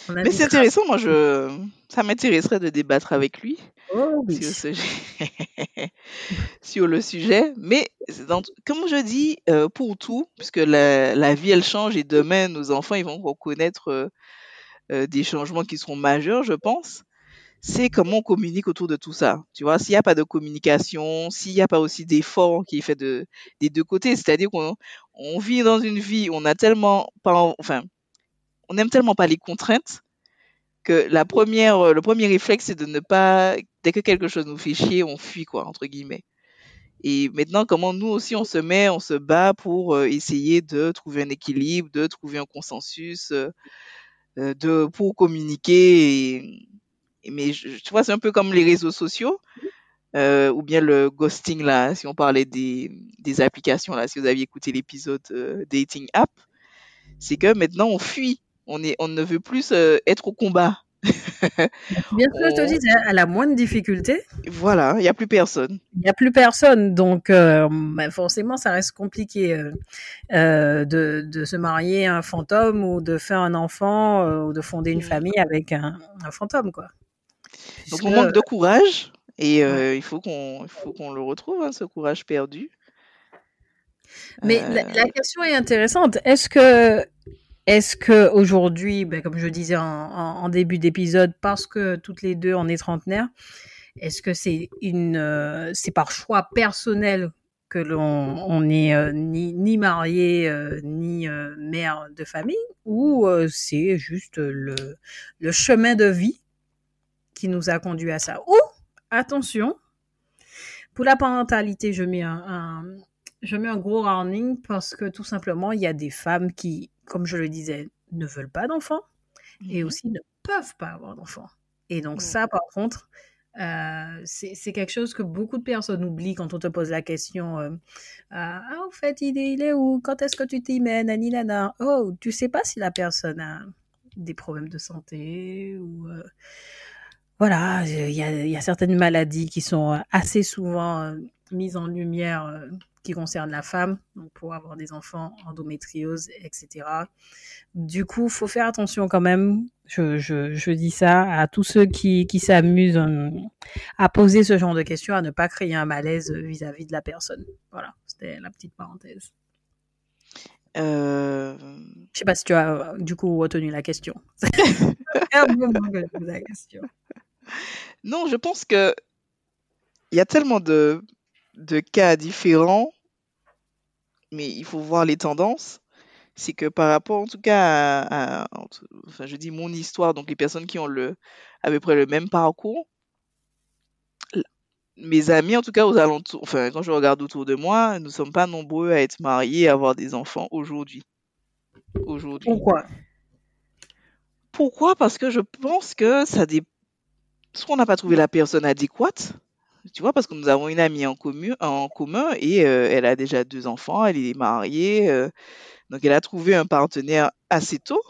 Mais c'est intéressant, moi, je, ça m'intéresserait de débattre avec lui Oh oui. sur ce <laughs> <laughs> <laughs> sur le sujet. Mais comme je dis, euh, pour tout, puisque la, vie elle change et demain nos enfants ils vont reconnaître euh, euh, des changements qui seront majeurs, je pense. C'est comment on communique autour de tout ça. Tu vois, s'il n'y a pas de communication, s'il n'y a pas aussi d'effort qui est fait de, des deux côtés, c'est-à-dire qu'on on vit dans une vie, où on a tellement pas, en- enfin, on n'aime tellement pas les contraintes que la première, le premier réflexe c'est de ne pas, dès que quelque chose nous fait chier, on fuit quoi entre guillemets. Et maintenant, comment nous aussi on se met, on se bat pour euh, essayer de trouver un équilibre, de trouver un consensus, euh, euh, de pour communiquer. Mais je- tu vois, c'est un peu comme les réseaux sociaux. ou bien le ghosting là, si on parlait des, applications là, si vous aviez écouté l'épisode dating app, c'est que maintenant on fuit, on ne veut plus être au combat. <laughs> Bien sûr, je te On- dis, à la moindre difficulté, Voilà, il n'y a plus personne. il n'y a plus personne. Donc, euh, bah, forcément, ça reste compliqué euh, euh, de, de se marier à un fantôme ou de faire un enfant euh, ou de fonder une Mm. famille avec un, un fantôme, quoi. Donc Puisque, on manque de courage et euh, ouais. il faut qu'on il faut qu'on le retrouve, hein, ce courage perdu. Mais la, Euh, la question est intéressante. Est-ce que, est-ce que aujourd'hui, ben, comme je disais en, début d'épisode, parce que toutes les deux on est trentenaires, est-ce que c'est une, euh, c'est par choix personnel que l'on on est euh, ni, ni marié euh, ni mère de famille, ou c'est juste le, le chemin de vie qui nous a conduit à ça? Ou attention, pour la parentalité, je mets un, un- je mets un gros warning parce que tout simplement, il y a des femmes qui, comme je le disais, ne veulent pas d'enfants et mhm, aussi ne peuvent pas avoir d'enfants. Et donc ça, par contre, euh, c'est quelque chose que beaucoup de personnes oublient quand on te pose la question euh, ah en fait il est, il est où? Quand est-ce que tu t'y mets nani nana oh tu sais pas si la personne a des problèmes de santé ou euh, voilà il y a, il y a certaines maladies qui sont assez souvent mises en lumière qui concernent la femme donc pour avoir des enfants endométriose etc du coup, faut faire attention quand même. Je, je, je dis ça à tous ceux qui, qui s'amusent euh, à poser ce genre de questions, à ne pas créer un malaise vis-à-vis de la personne. Voilà, c'était la petite parenthèse. euh, Je sais pas si tu as euh, du coup retenu la question. <laughs> La question. Non, je pense que il y a tellement de, de cas différents, mais il faut voir les tendances. C'est que par rapport, en tout cas, à, enfin, je dis mon histoire, donc les personnes qui ont le, à peu près le même parcours, mes amis, en tout cas aux alentours, enfin, quand je regarde autour de moi, nous ne sommes pas nombreux à être mariés, à avoir des enfants aujourd'hui. Aujourd'hui. Pourquoi? Pourquoi? Parce que je pense que ça dé... soit on n'a pas trouvé la personne adéquate, tu vois, parce que nous avons une amie en commun, en commun et euh, elle a déjà deux enfants, elle est mariée, euh, donc elle a trouvé un partenaire assez tôt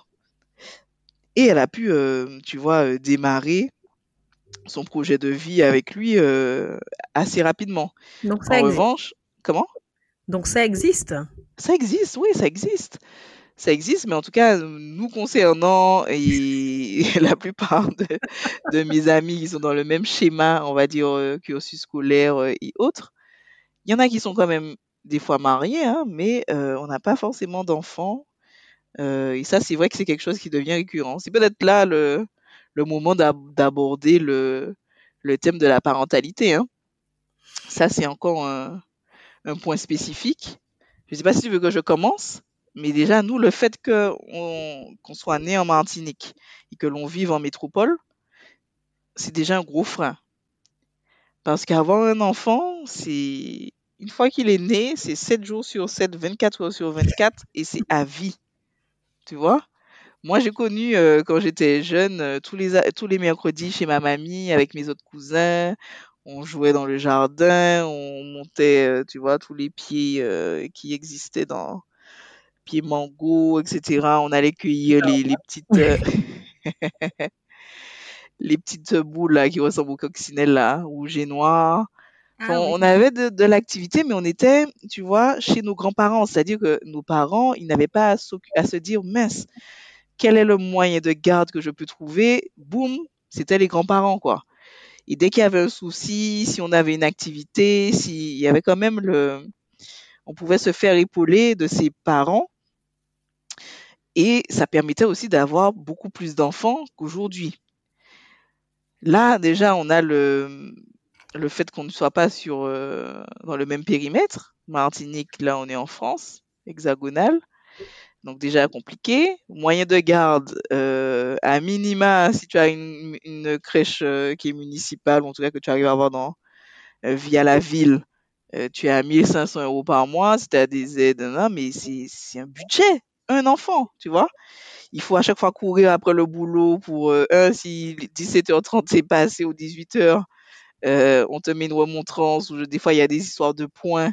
et elle a pu, euh, tu vois, démarrer son projet de vie avec lui assez rapidement. Donc En ça existe. revanche, comment? Donc ça existe? Ça existe, oui, ça existe. Ça existe, mais en tout cas, nous concernant et <laughs> la plupart de, mes amis qui sont dans le même schéma, on va dire, euh, cursus scolaire euh, et autres, il y en a qui sont quand même des fois mariés, hein, mais euh, on n'a pas forcément d'enfants. Et ça, c'est vrai que c'est quelque chose qui devient récurrent. C'est peut-être là le, moment d'ab- d'aborder le, thème de la parentalité. Hein. Ça, c'est encore un point spécifique. Je ne sais pas si tu veux que je commence, mais déjà, nous, le fait qu'on soit né en Martinique et que l'on vive en métropole, c'est déjà un gros frein. Parce qu'avoir un enfant, c'est une fois qu'il est né, c'est 7 jours sur 7, 24 heures sur 24, et c'est à vie. Tu vois? Moi, j'ai connu euh, quand j'étais jeune, euh, tous les, tous les mercredis chez ma mamie avec mes autres cousins. On jouait dans le jardin, on montait, euh, tu vois, tous les pieds qui existaient dans pieds mango, etc. On allait cueillir les, les petites, euh, <laughs> les petites boules là qui ressemblent aux coccinelles là, rouges et noires. Enfin, Ah on oui. on avait de, de l'activité, mais on était, tu vois, chez nos grands-parents. C'est-à-dire que nos parents, ils n'avaient pas à se dire, mince, quel est le moyen de garde que je peux trouver? Boum, c'était les grands-parents, quoi. Et dès qu'il y avait un souci, si on avait une activité, s'il y avait quand même le, on pouvait se faire épauler de ses parents et ça permettait aussi d'avoir beaucoup plus d'enfants qu'aujourd'hui. Là, déjà, on a le, le fait qu'on ne soit pas sur, euh, dans le même périmètre. Martinique, là, on est en France, hexagonale. Donc déjà compliqué. Moyen de garde, euh, à minima, si tu as une, une crèche euh, qui est municipale, ou en tout cas que tu arrives à avoir dans, via la ville, tu es à 1500 euros par mois, si tu as des aides, non, mais c'est un budget, un enfant, tu vois. Il faut à chaque fois courir après le boulot pour, euh, un, si 17h30 c'est passé ou 18h, euh, on te met une remontrance, ou des fois il y a des histoires de points,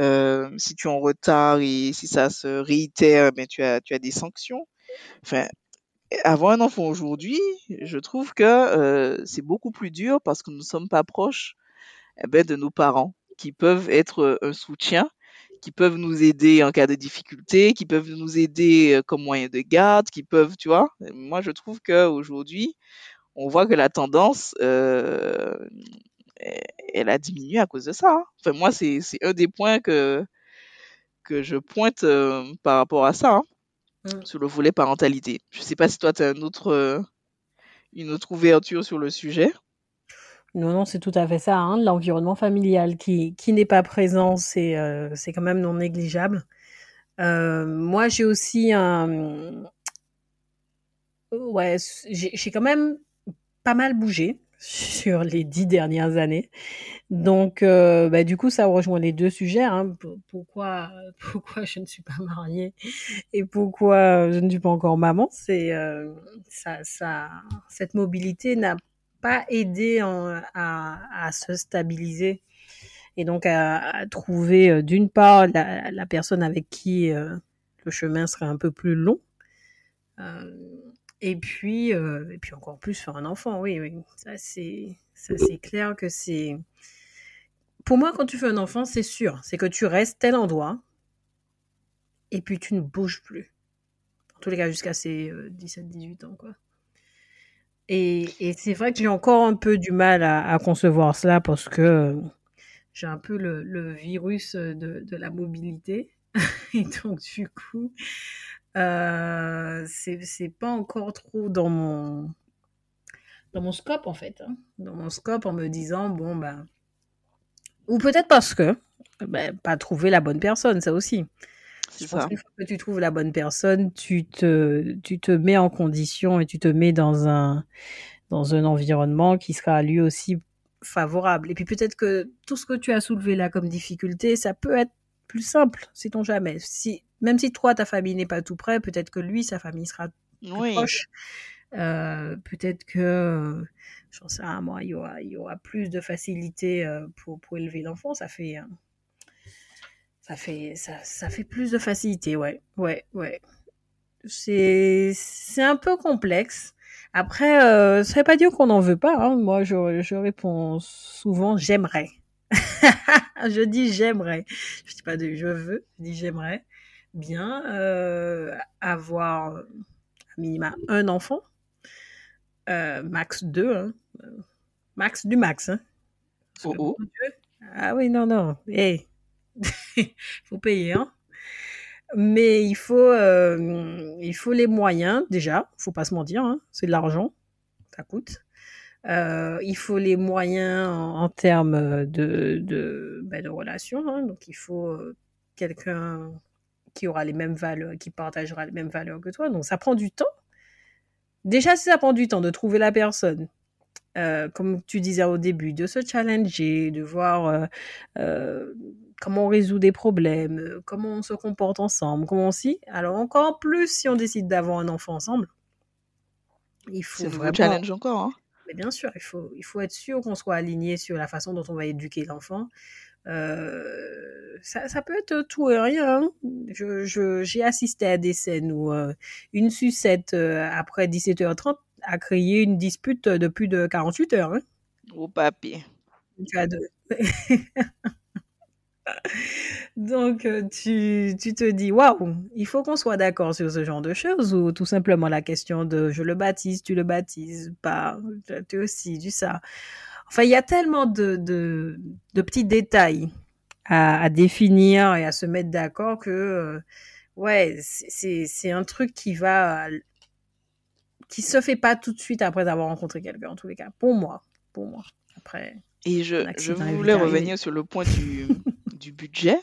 euh, si tu es en retard et si ça se réitère, ben tu as, tu as des sanctions. Enfin, avoir un enfant aujourd'hui, je trouve que c'est beaucoup plus dur parce que nous ne sommes pas proches eh ben, de nos parents qui peuvent être un soutien, qui peuvent nous aider en cas de difficulté, qui peuvent nous aider euh, comme moyen de garde, qui peuvent, tu vois. Moi, je trouve qu'aujourd'hui, on voit que la tendance, euh, elle a diminué à cause de ça. hein. Enfin, moi, c'est un des points que, que je pointe euh, par rapport à ça, hein, Mm. sur le volet parentalité. Je sais pas si toi, tu as un autre, euh, une autre ouverture sur le sujet. Non, non, c'est tout à fait ça. Hein. L'environnement familial qui, qui n'est pas présent, c'est euh, quand même non négligeable. Euh, moi, j'ai aussi un... Ouais, j'ai quand même pas mal bougé sur les dix dernières années. Donc, euh, bah, du coup, ça rejoint les deux sujets. Hein. Pourquoi, <laughs> pourquoi je ne suis pas mariée et pourquoi je ne suis pas encore maman. C'est ça, ça, cette mobilité n'a pas aidé à, se stabiliser et donc à, trouver euh, d'une part la, personne avec qui euh, le chemin serait un peu plus long. Euh, et puis, et puis encore plus faire un enfant, oui, oui. Ça, c'est, ça, c'est clair que c'est. Pour moi, quand tu fais un enfant, c'est sûr. C'est que tu restes tel endroit et puis tu ne bouges plus. En tous les cas, jusqu'à ses 17-18 ans, quoi. Et, c'est vrai que j'ai encore un peu du mal à, concevoir cela parce que j'ai un peu le, virus de, la mobilité. <laughs> et donc, du coup, euh, c'est pas encore trop dans mon dans mon scope en fait hein. dans mon scope en me disant bon ben ou peut-être parce que ben, pas trouver la bonne personne ça aussi je pense qu'une fois que tu trouves la bonne personne tu te tu te mets en condition et tu te mets dans un dans un environnement qui sera lui aussi favorable. Et puis peut-être que tout ce que tu as soulevé là comme difficulté ça peut être plus simple sait-on jamais. Si même si toi ta famille n'est pas tout près peut-être que lui sa famille sera plus Oui, proche. Euh, peut-être que j'en sais rien moi il y aura il y aura plus de facilité euh, pour pour élever l'enfant ça fait ça fait ça, ça fait plus de facilité ouais ouais ouais c'est c'est un peu complexe après euh, ça veut pas dire qu'on n'en veut pas hein. moi je, je réponds souvent j'aimerais <laughs> je dis j'aimerais je dis pas de je veux je dis j'aimerais bien euh, avoir à minima un enfant, euh, max deux, hein. max du max. Hein. Oh, oh. Ah oui, non, non. Hey. <laughs> faut payer, hein. Mais il faut, euh, il faut les moyens, déjà. faut pas se mentir, hein. c'est de l'argent. Ça coûte. Euh, il faut les moyens en, termes de, de, de relations. Hein. Donc, il faut euh, quelqu'un qui aura les mêmes valeurs, qui partagera les mêmes valeurs que toi. Donc, ça prend du temps. Déjà, si ça prend du temps de trouver la personne, euh, comme tu disais au début, de se challenger, de voir euh, euh, comment on résout des problèmes, comment on se comporte ensemble, comment on s'y. Alors encore plus si on décide d'avoir un enfant ensemble, il faut C'est un nouveau vraiment. challenge encore. Hein. Mais bien sûr, il faut, il faut être sûr qu'on soit aligné sur la façon dont on va éduquer l'enfant. Ça, ça peut être tout et rien. hein. Je, je, j'ai assisté à des scènes où une sucette, après 17h30, a créé une dispute de plus de 48 heures. Hein. Au papier. As de- Donc, euh, tu, tu te dis, waouh, il faut qu'on soit d'accord sur ce genre de choses ou tout simplement la question de je le baptise, tu le baptises pas, tu aussi, du ça. Enfin, il y a tellement de, de, de petits détails à, à définir et à se mettre d'accord que, euh, ouais, c'est un truc qui va, qui se fait pas tout de suite après avoir rencontré quelqu'un, en tous les cas. Pour moi, pour moi. Après, Et je, je voulais revenir sur le point du, <laughs> du budget.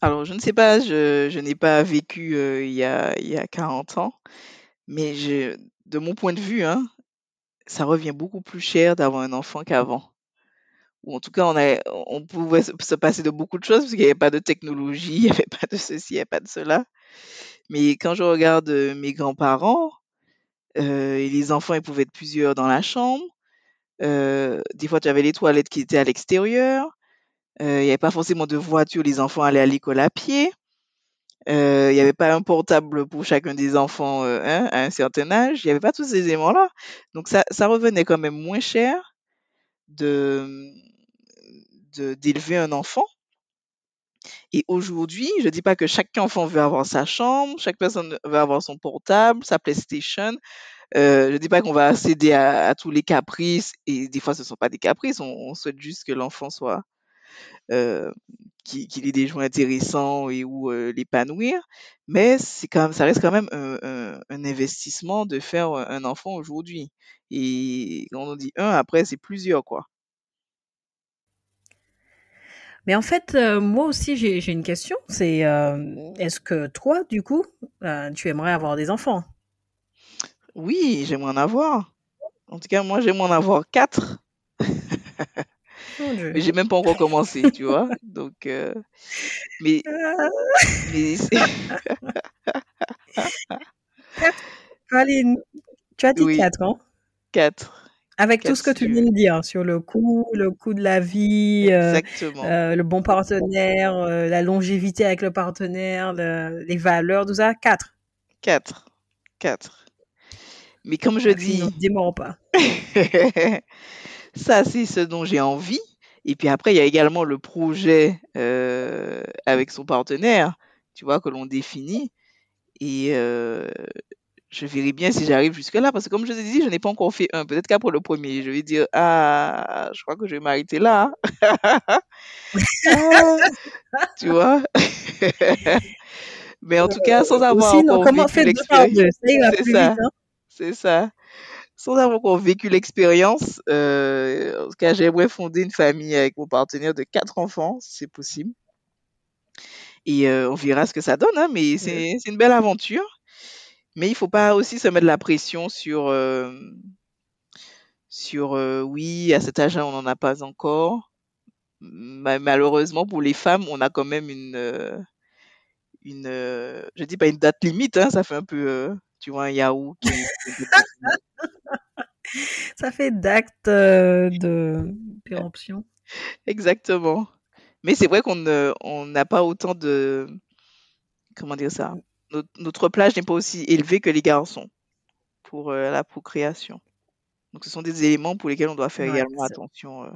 Alors, je ne sais pas, je, je n'ai pas vécu euh, il y a, il y a 40 ans, mais je, de mon point de vue, hein, ça revient beaucoup plus cher d'avoir un enfant qu'avant. Ou en tout cas, on, a, on pouvait se passer de beaucoup de choses parce qu'il n'y avait pas de technologie, <laughs> il n'y avait pas de ceci, il n'y avait pas de cela. Mais quand je regarde mes grands-parents, euh, les enfants, ils pouvaient être plusieurs dans la chambre. Euh, des fois, tu avais les toilettes qui étaient à l'extérieur. Il n'y avait pas forcément de voiture, les enfants allaient à l'école à pied. Il n'y avait pas un portable pour chacun des enfants hein, à un certain âge. Il n'y avait pas tous ces éléments-là. Donc, ça, ça revenait quand même moins cher de- d'élever un enfant. Et aujourd'hui, je dis pas que chaque enfant veut avoir sa chambre, chaque personne veut avoir son portable, sa PlayStation. Euh, je dis pas qu'on va céder à, tous les caprices, et des fois ce sont pas des caprices, on, souhaite juste que l'enfant soit, euh, qu'il ait des joints intéressants et où euh, l'épanouir. Mais c'est quand même, ça reste quand même un, un- un investissement de faire un enfant aujourd'hui. Et quand on dit un, après c'est plusieurs quoi. Mais en fait, euh, moi aussi, j'ai une question. C'est euh, est-ce que toi, du coup, euh, tu aimerais avoir des enfants? Oui, j'aimerais en avoir. En tout cas, moi j'aimerais en avoir quatre. Mais j'ai même pas encore commencé, tu vois. Donc, euh, mais, Ah, mais <laughs> tu as dit oui, quatre, hein? Quatre. Avec tout ce que tu viens de dire sur le coût, le coût de la vie, euh, euh, le bon partenaire, euh, la longévité avec le partenaire, le- les valeurs, tout ça, quatre. Quatre. Quatre. Mais comme je dis, démord pas. <laughs> ça c'est ce dont j'ai envie. Et puis après, il y a également le projet avec son partenaire, tu vois, que l'on définit. Et je verrai bien si j'arrive jusque-là, parce que comme je t'ai dit, je n'ai pas encore fait un. Peut-être qu'après le premier, je vais dire, ah, je crois que je vais m'arrêter là. Ah, <laughs> tu vois? Mais en tout cas, sans Ou avoir sinon, encore comment vécu l'expérience, c'est ça, hein c'est ça. Sans avoir encore vécu l'expérience, euh, en tout cas, j'aimerais fonder une famille avec mon partenaire de quatre enfants, si c'est possible. Et euh, on verra ce que ça donne, hein, mais c'est une belle aventure. Mais il faut pas aussi se mettre la pression sur, euh, sur euh, oui, à cet âge-là, on n'en a pas encore. Ma- malheureusement, pour les femmes, on a quand même une, euh, une euh, je dis pas une date limite, hein, ça fait un peu, euh, tu vois, un Yahoo qui, <laughs> Ça fait d'actes euh, de péremption. Exactement. Mais c'est vrai qu'on ne, on n'a pas autant de, comment dire ça, notre, notre plage n'est pas aussi élevée que les garçons pour euh, la procréation. Donc ce sont des éléments pour lesquels on doit faire Ouais, également attention. euh.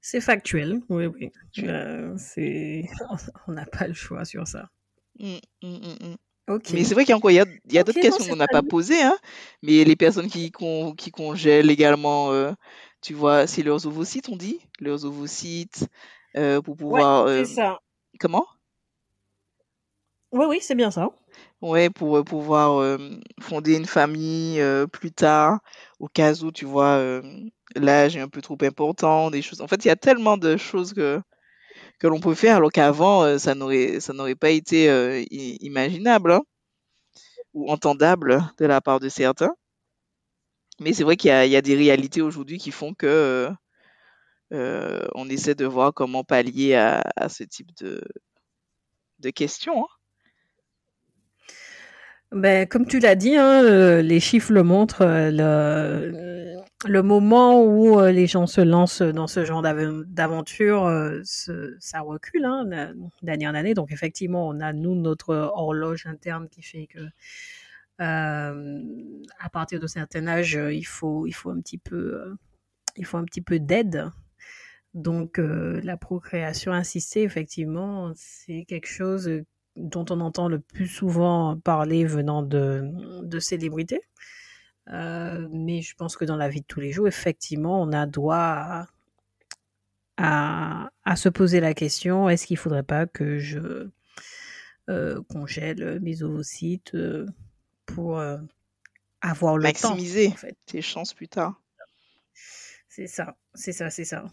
C'est factuel, oui, oui. Euh. <laughs> On n'a pas le choix sur ça. Mmh, mmh, mmh. Mais c'est vrai qu'il y a, y a, d'autres questions qu'on n'a pas posées, hein. mais les personnes qui, qui congèlent également, euh, tu vois, c'est leurs ovocytes, on dit? Leurs ovocytes, euh, pour pouvoir... Ouais, c'est ça. Comment? Oui, oui, c'est bien ça. Ouais, pour pouvoir fonder une famille plus tard, au cas où, tu vois, l'âge est un peu trop important, des choses. En fait, il y a tellement de choses que, que l'on peut faire, alors qu'avant, ça n'aurait, ça n'aurait pas été imaginable hein, ou entendable de la part de certains. Mais c'est vrai qu'il y a, il y a des réalités aujourd'hui qui font que on essaie de voir comment pallier à, à ce type de, de questions. Hein. Ben, comme tu l'as dit, hein, euh, les chiffres le montrent. Euh, le, moment où euh, les gens se lancent dans ce genre d'aventure, ça recule hein, d'année en année. Donc effectivement, on a nous notre horloge interne qui fait que à partir de certain âge, il faut il faut un petit peu il faut un petit peu d'aide. Donc la procréation assistée, effectivement, c'est quelque chose dont on entend le plus souvent parler venant de, de célébrités. Euh, mais je pense que dans la vie de tous les jours, effectivement, on a droit à, à, se poser la question est-ce qu'il ne faudrait pas que je euh, congèle mes ovocytes euh, pour avoir le temps Maximiser tes chances plus tard. C'est ça, c'est ça, c'est ça.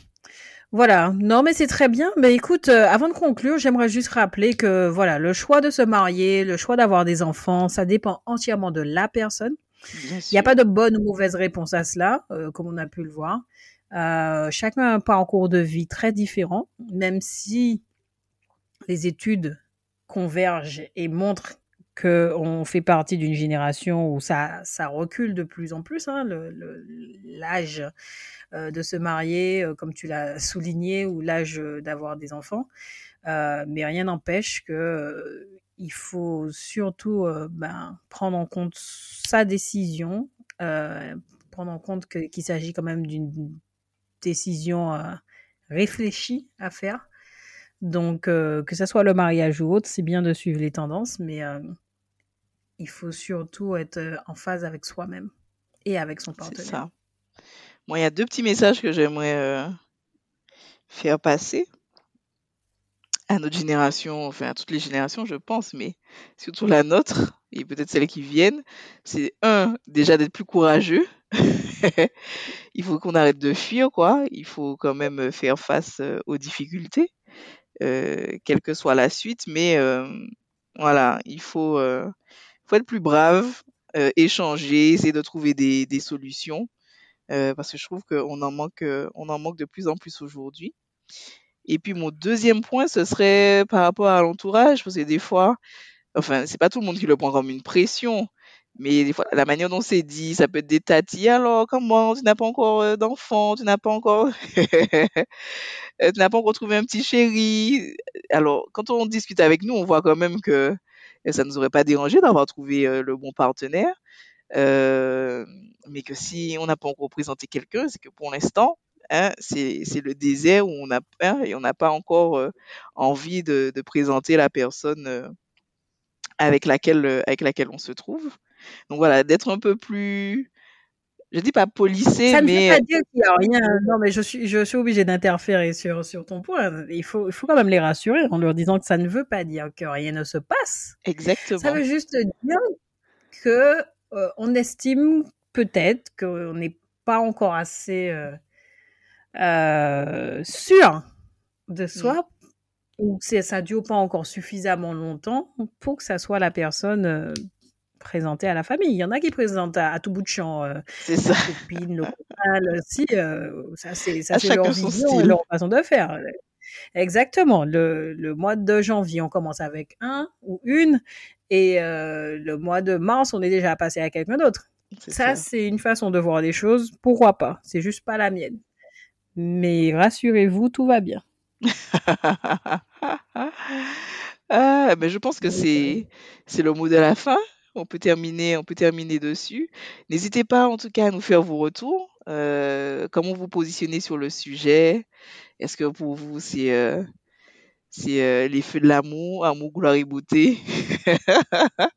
Voilà. Non, mais c'est très bien. Mais écoute, euh, avant de conclure, j'aimerais juste rappeler que voilà, le choix de se marier, le choix d'avoir des enfants, ça dépend entièrement de la personne. Il n'y a pas de bonne ou mauvaise réponse à cela, euh, comme on a pu le voir. Euh, chacun a un parcours de vie très différent, même si les études convergent et montrent qu'on fait partie d'une génération où ça, ça recule de plus en plus, hein, l'âge euh, de se marier, euh, comme tu l'as souligné, ou l'âge d'avoir des enfants. Euh, mais rien n'empêche que il faut surtout ben, prendre en compte sa décision, prendre en compte qu'il s'agit quand même d'une décision réfléchie à faire. Donc, que ce soit le mariage ou autre, c'est bien de suivre les tendances, mais il faut surtout être en phase avec soi-même et avec son partenaire. C'est ça. Moi, il y a deux petits messages que j'aimerais euh, faire passer à notre génération, enfin à toutes les générations, je pense, mais surtout la nôtre et peut-être celles qui viennent. C'est un, déjà d'être plus courageux. <laughs> il faut qu'on arrête de fuir, quoi. Il faut quand même faire face euh, aux difficultés, euh, quelle que soit la suite. Mais voilà, il faut, faut être plus brave, échanger, essayer de trouver des, des solutions. Euh, parce que je trouve qu'on en manque, euh, on en manque de plus en plus aujourd'hui. Et puis mon deuxième point, ce serait par rapport à l'entourage, parce que des fois, enfin, c'est pas tout le monde qui le prend comme une pression, mais des fois, la manière dont c'est dit, ça peut être des tatis. Alors, comment? Tu n'as pas encore euh, d'enfant, tu n'as pas encore, <laughs> tu n'as pas encore trouvé un petit chéri. Alors, quand on discute avec nous, on voit quand même que ça ne nous aurait pas dérangé d'avoir trouvé le bon partenaire. Euh, mais que si on n'a pas encore présenté quelqu'un, c'est que pour l'instant, hein, c'est le désert où on a peur et on n'a pas encore euh, envie de, de, présenter la personne euh, avec laquelle avec laquelle on se trouve. Donc voilà, d'être un peu plus je dis pas policé, ça ne veut pas dire qu'il n'y a rien. Non, mais je suis, je suis obligée d'interférer sur, sur ton point. Il faut, il faut quand même les rassurer en leur disant que ça ne veut pas dire que rien ne se passe. Exactement. Ça veut juste dire que euh, on estime peut-être qu'on n'est pas encore assez euh, euh, sûr de soi ou que ça dure pas encore suffisamment longtemps pour que ça soit la personne présentée à la famille. Il y en a qui présentent à, tout bout de champ c'est ça. copine, le si, c'est ça c'est leur vision et leur façon de faire. Exactement. Le, le, mois de janvier, on commence avec un ou une et euh, le mois de mars, on est déjà passé à quelqu'un d'autre. Ça, c'est une façon de voir les choses. Pourquoi pas? C'est juste pas la mienne. Mais rassurez-vous, tout va bien. <laughs> ah, mais je pense que c'est c'est le mot de la fin. On peut terminer, on peut terminer dessus. N'hésitez pas en tout cas à nous faire vos retours Euh, comment vous positionnez sur le sujet Est-ce que pour vous, c'est euh, euh, les feux de l'amour, amour, gloire et beauté? <laughs>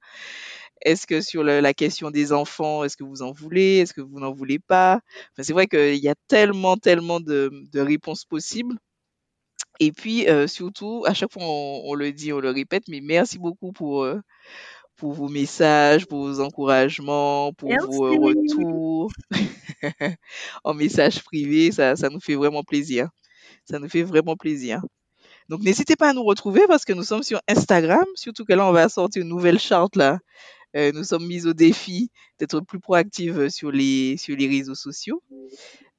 Est-ce que sur la question des enfants, est-ce que vous en voulez Est-ce que vous n'en voulez pas? C'est vrai qu'il y a tellement, tellement de, réponses possibles. Et puis, surtout, à chaque fois, on, le dit, on le répète, mais merci beaucoup pour, pour vos messages, pour vos encouragements, pour vos retours <laughs> en message privé. Ça, ça nous fait vraiment plaisir. Ça nous fait vraiment plaisir. Donc, n'hésitez pas à nous retrouver parce que nous sommes sur Instagram, surtout que là, on va sortir une nouvelle charte là. Euh, nous sommes mis au défi d'être plus proactifs sur les, sur les réseaux sociaux.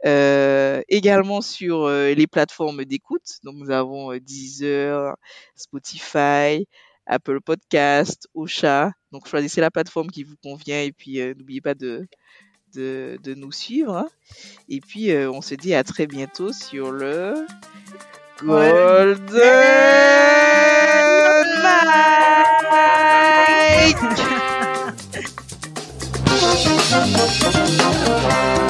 Euh, également sur euh, les plateformes d'écoute. Donc, nous avons Deezer, Spotify, Apple Podcast, Ocha. Donc choisissez la plateforme qui vous convient et puis euh, n'oubliez pas de, de, nous suivre. Hein. Et puis euh, on se dit à très bientôt sur le Golden Mike. <laughs>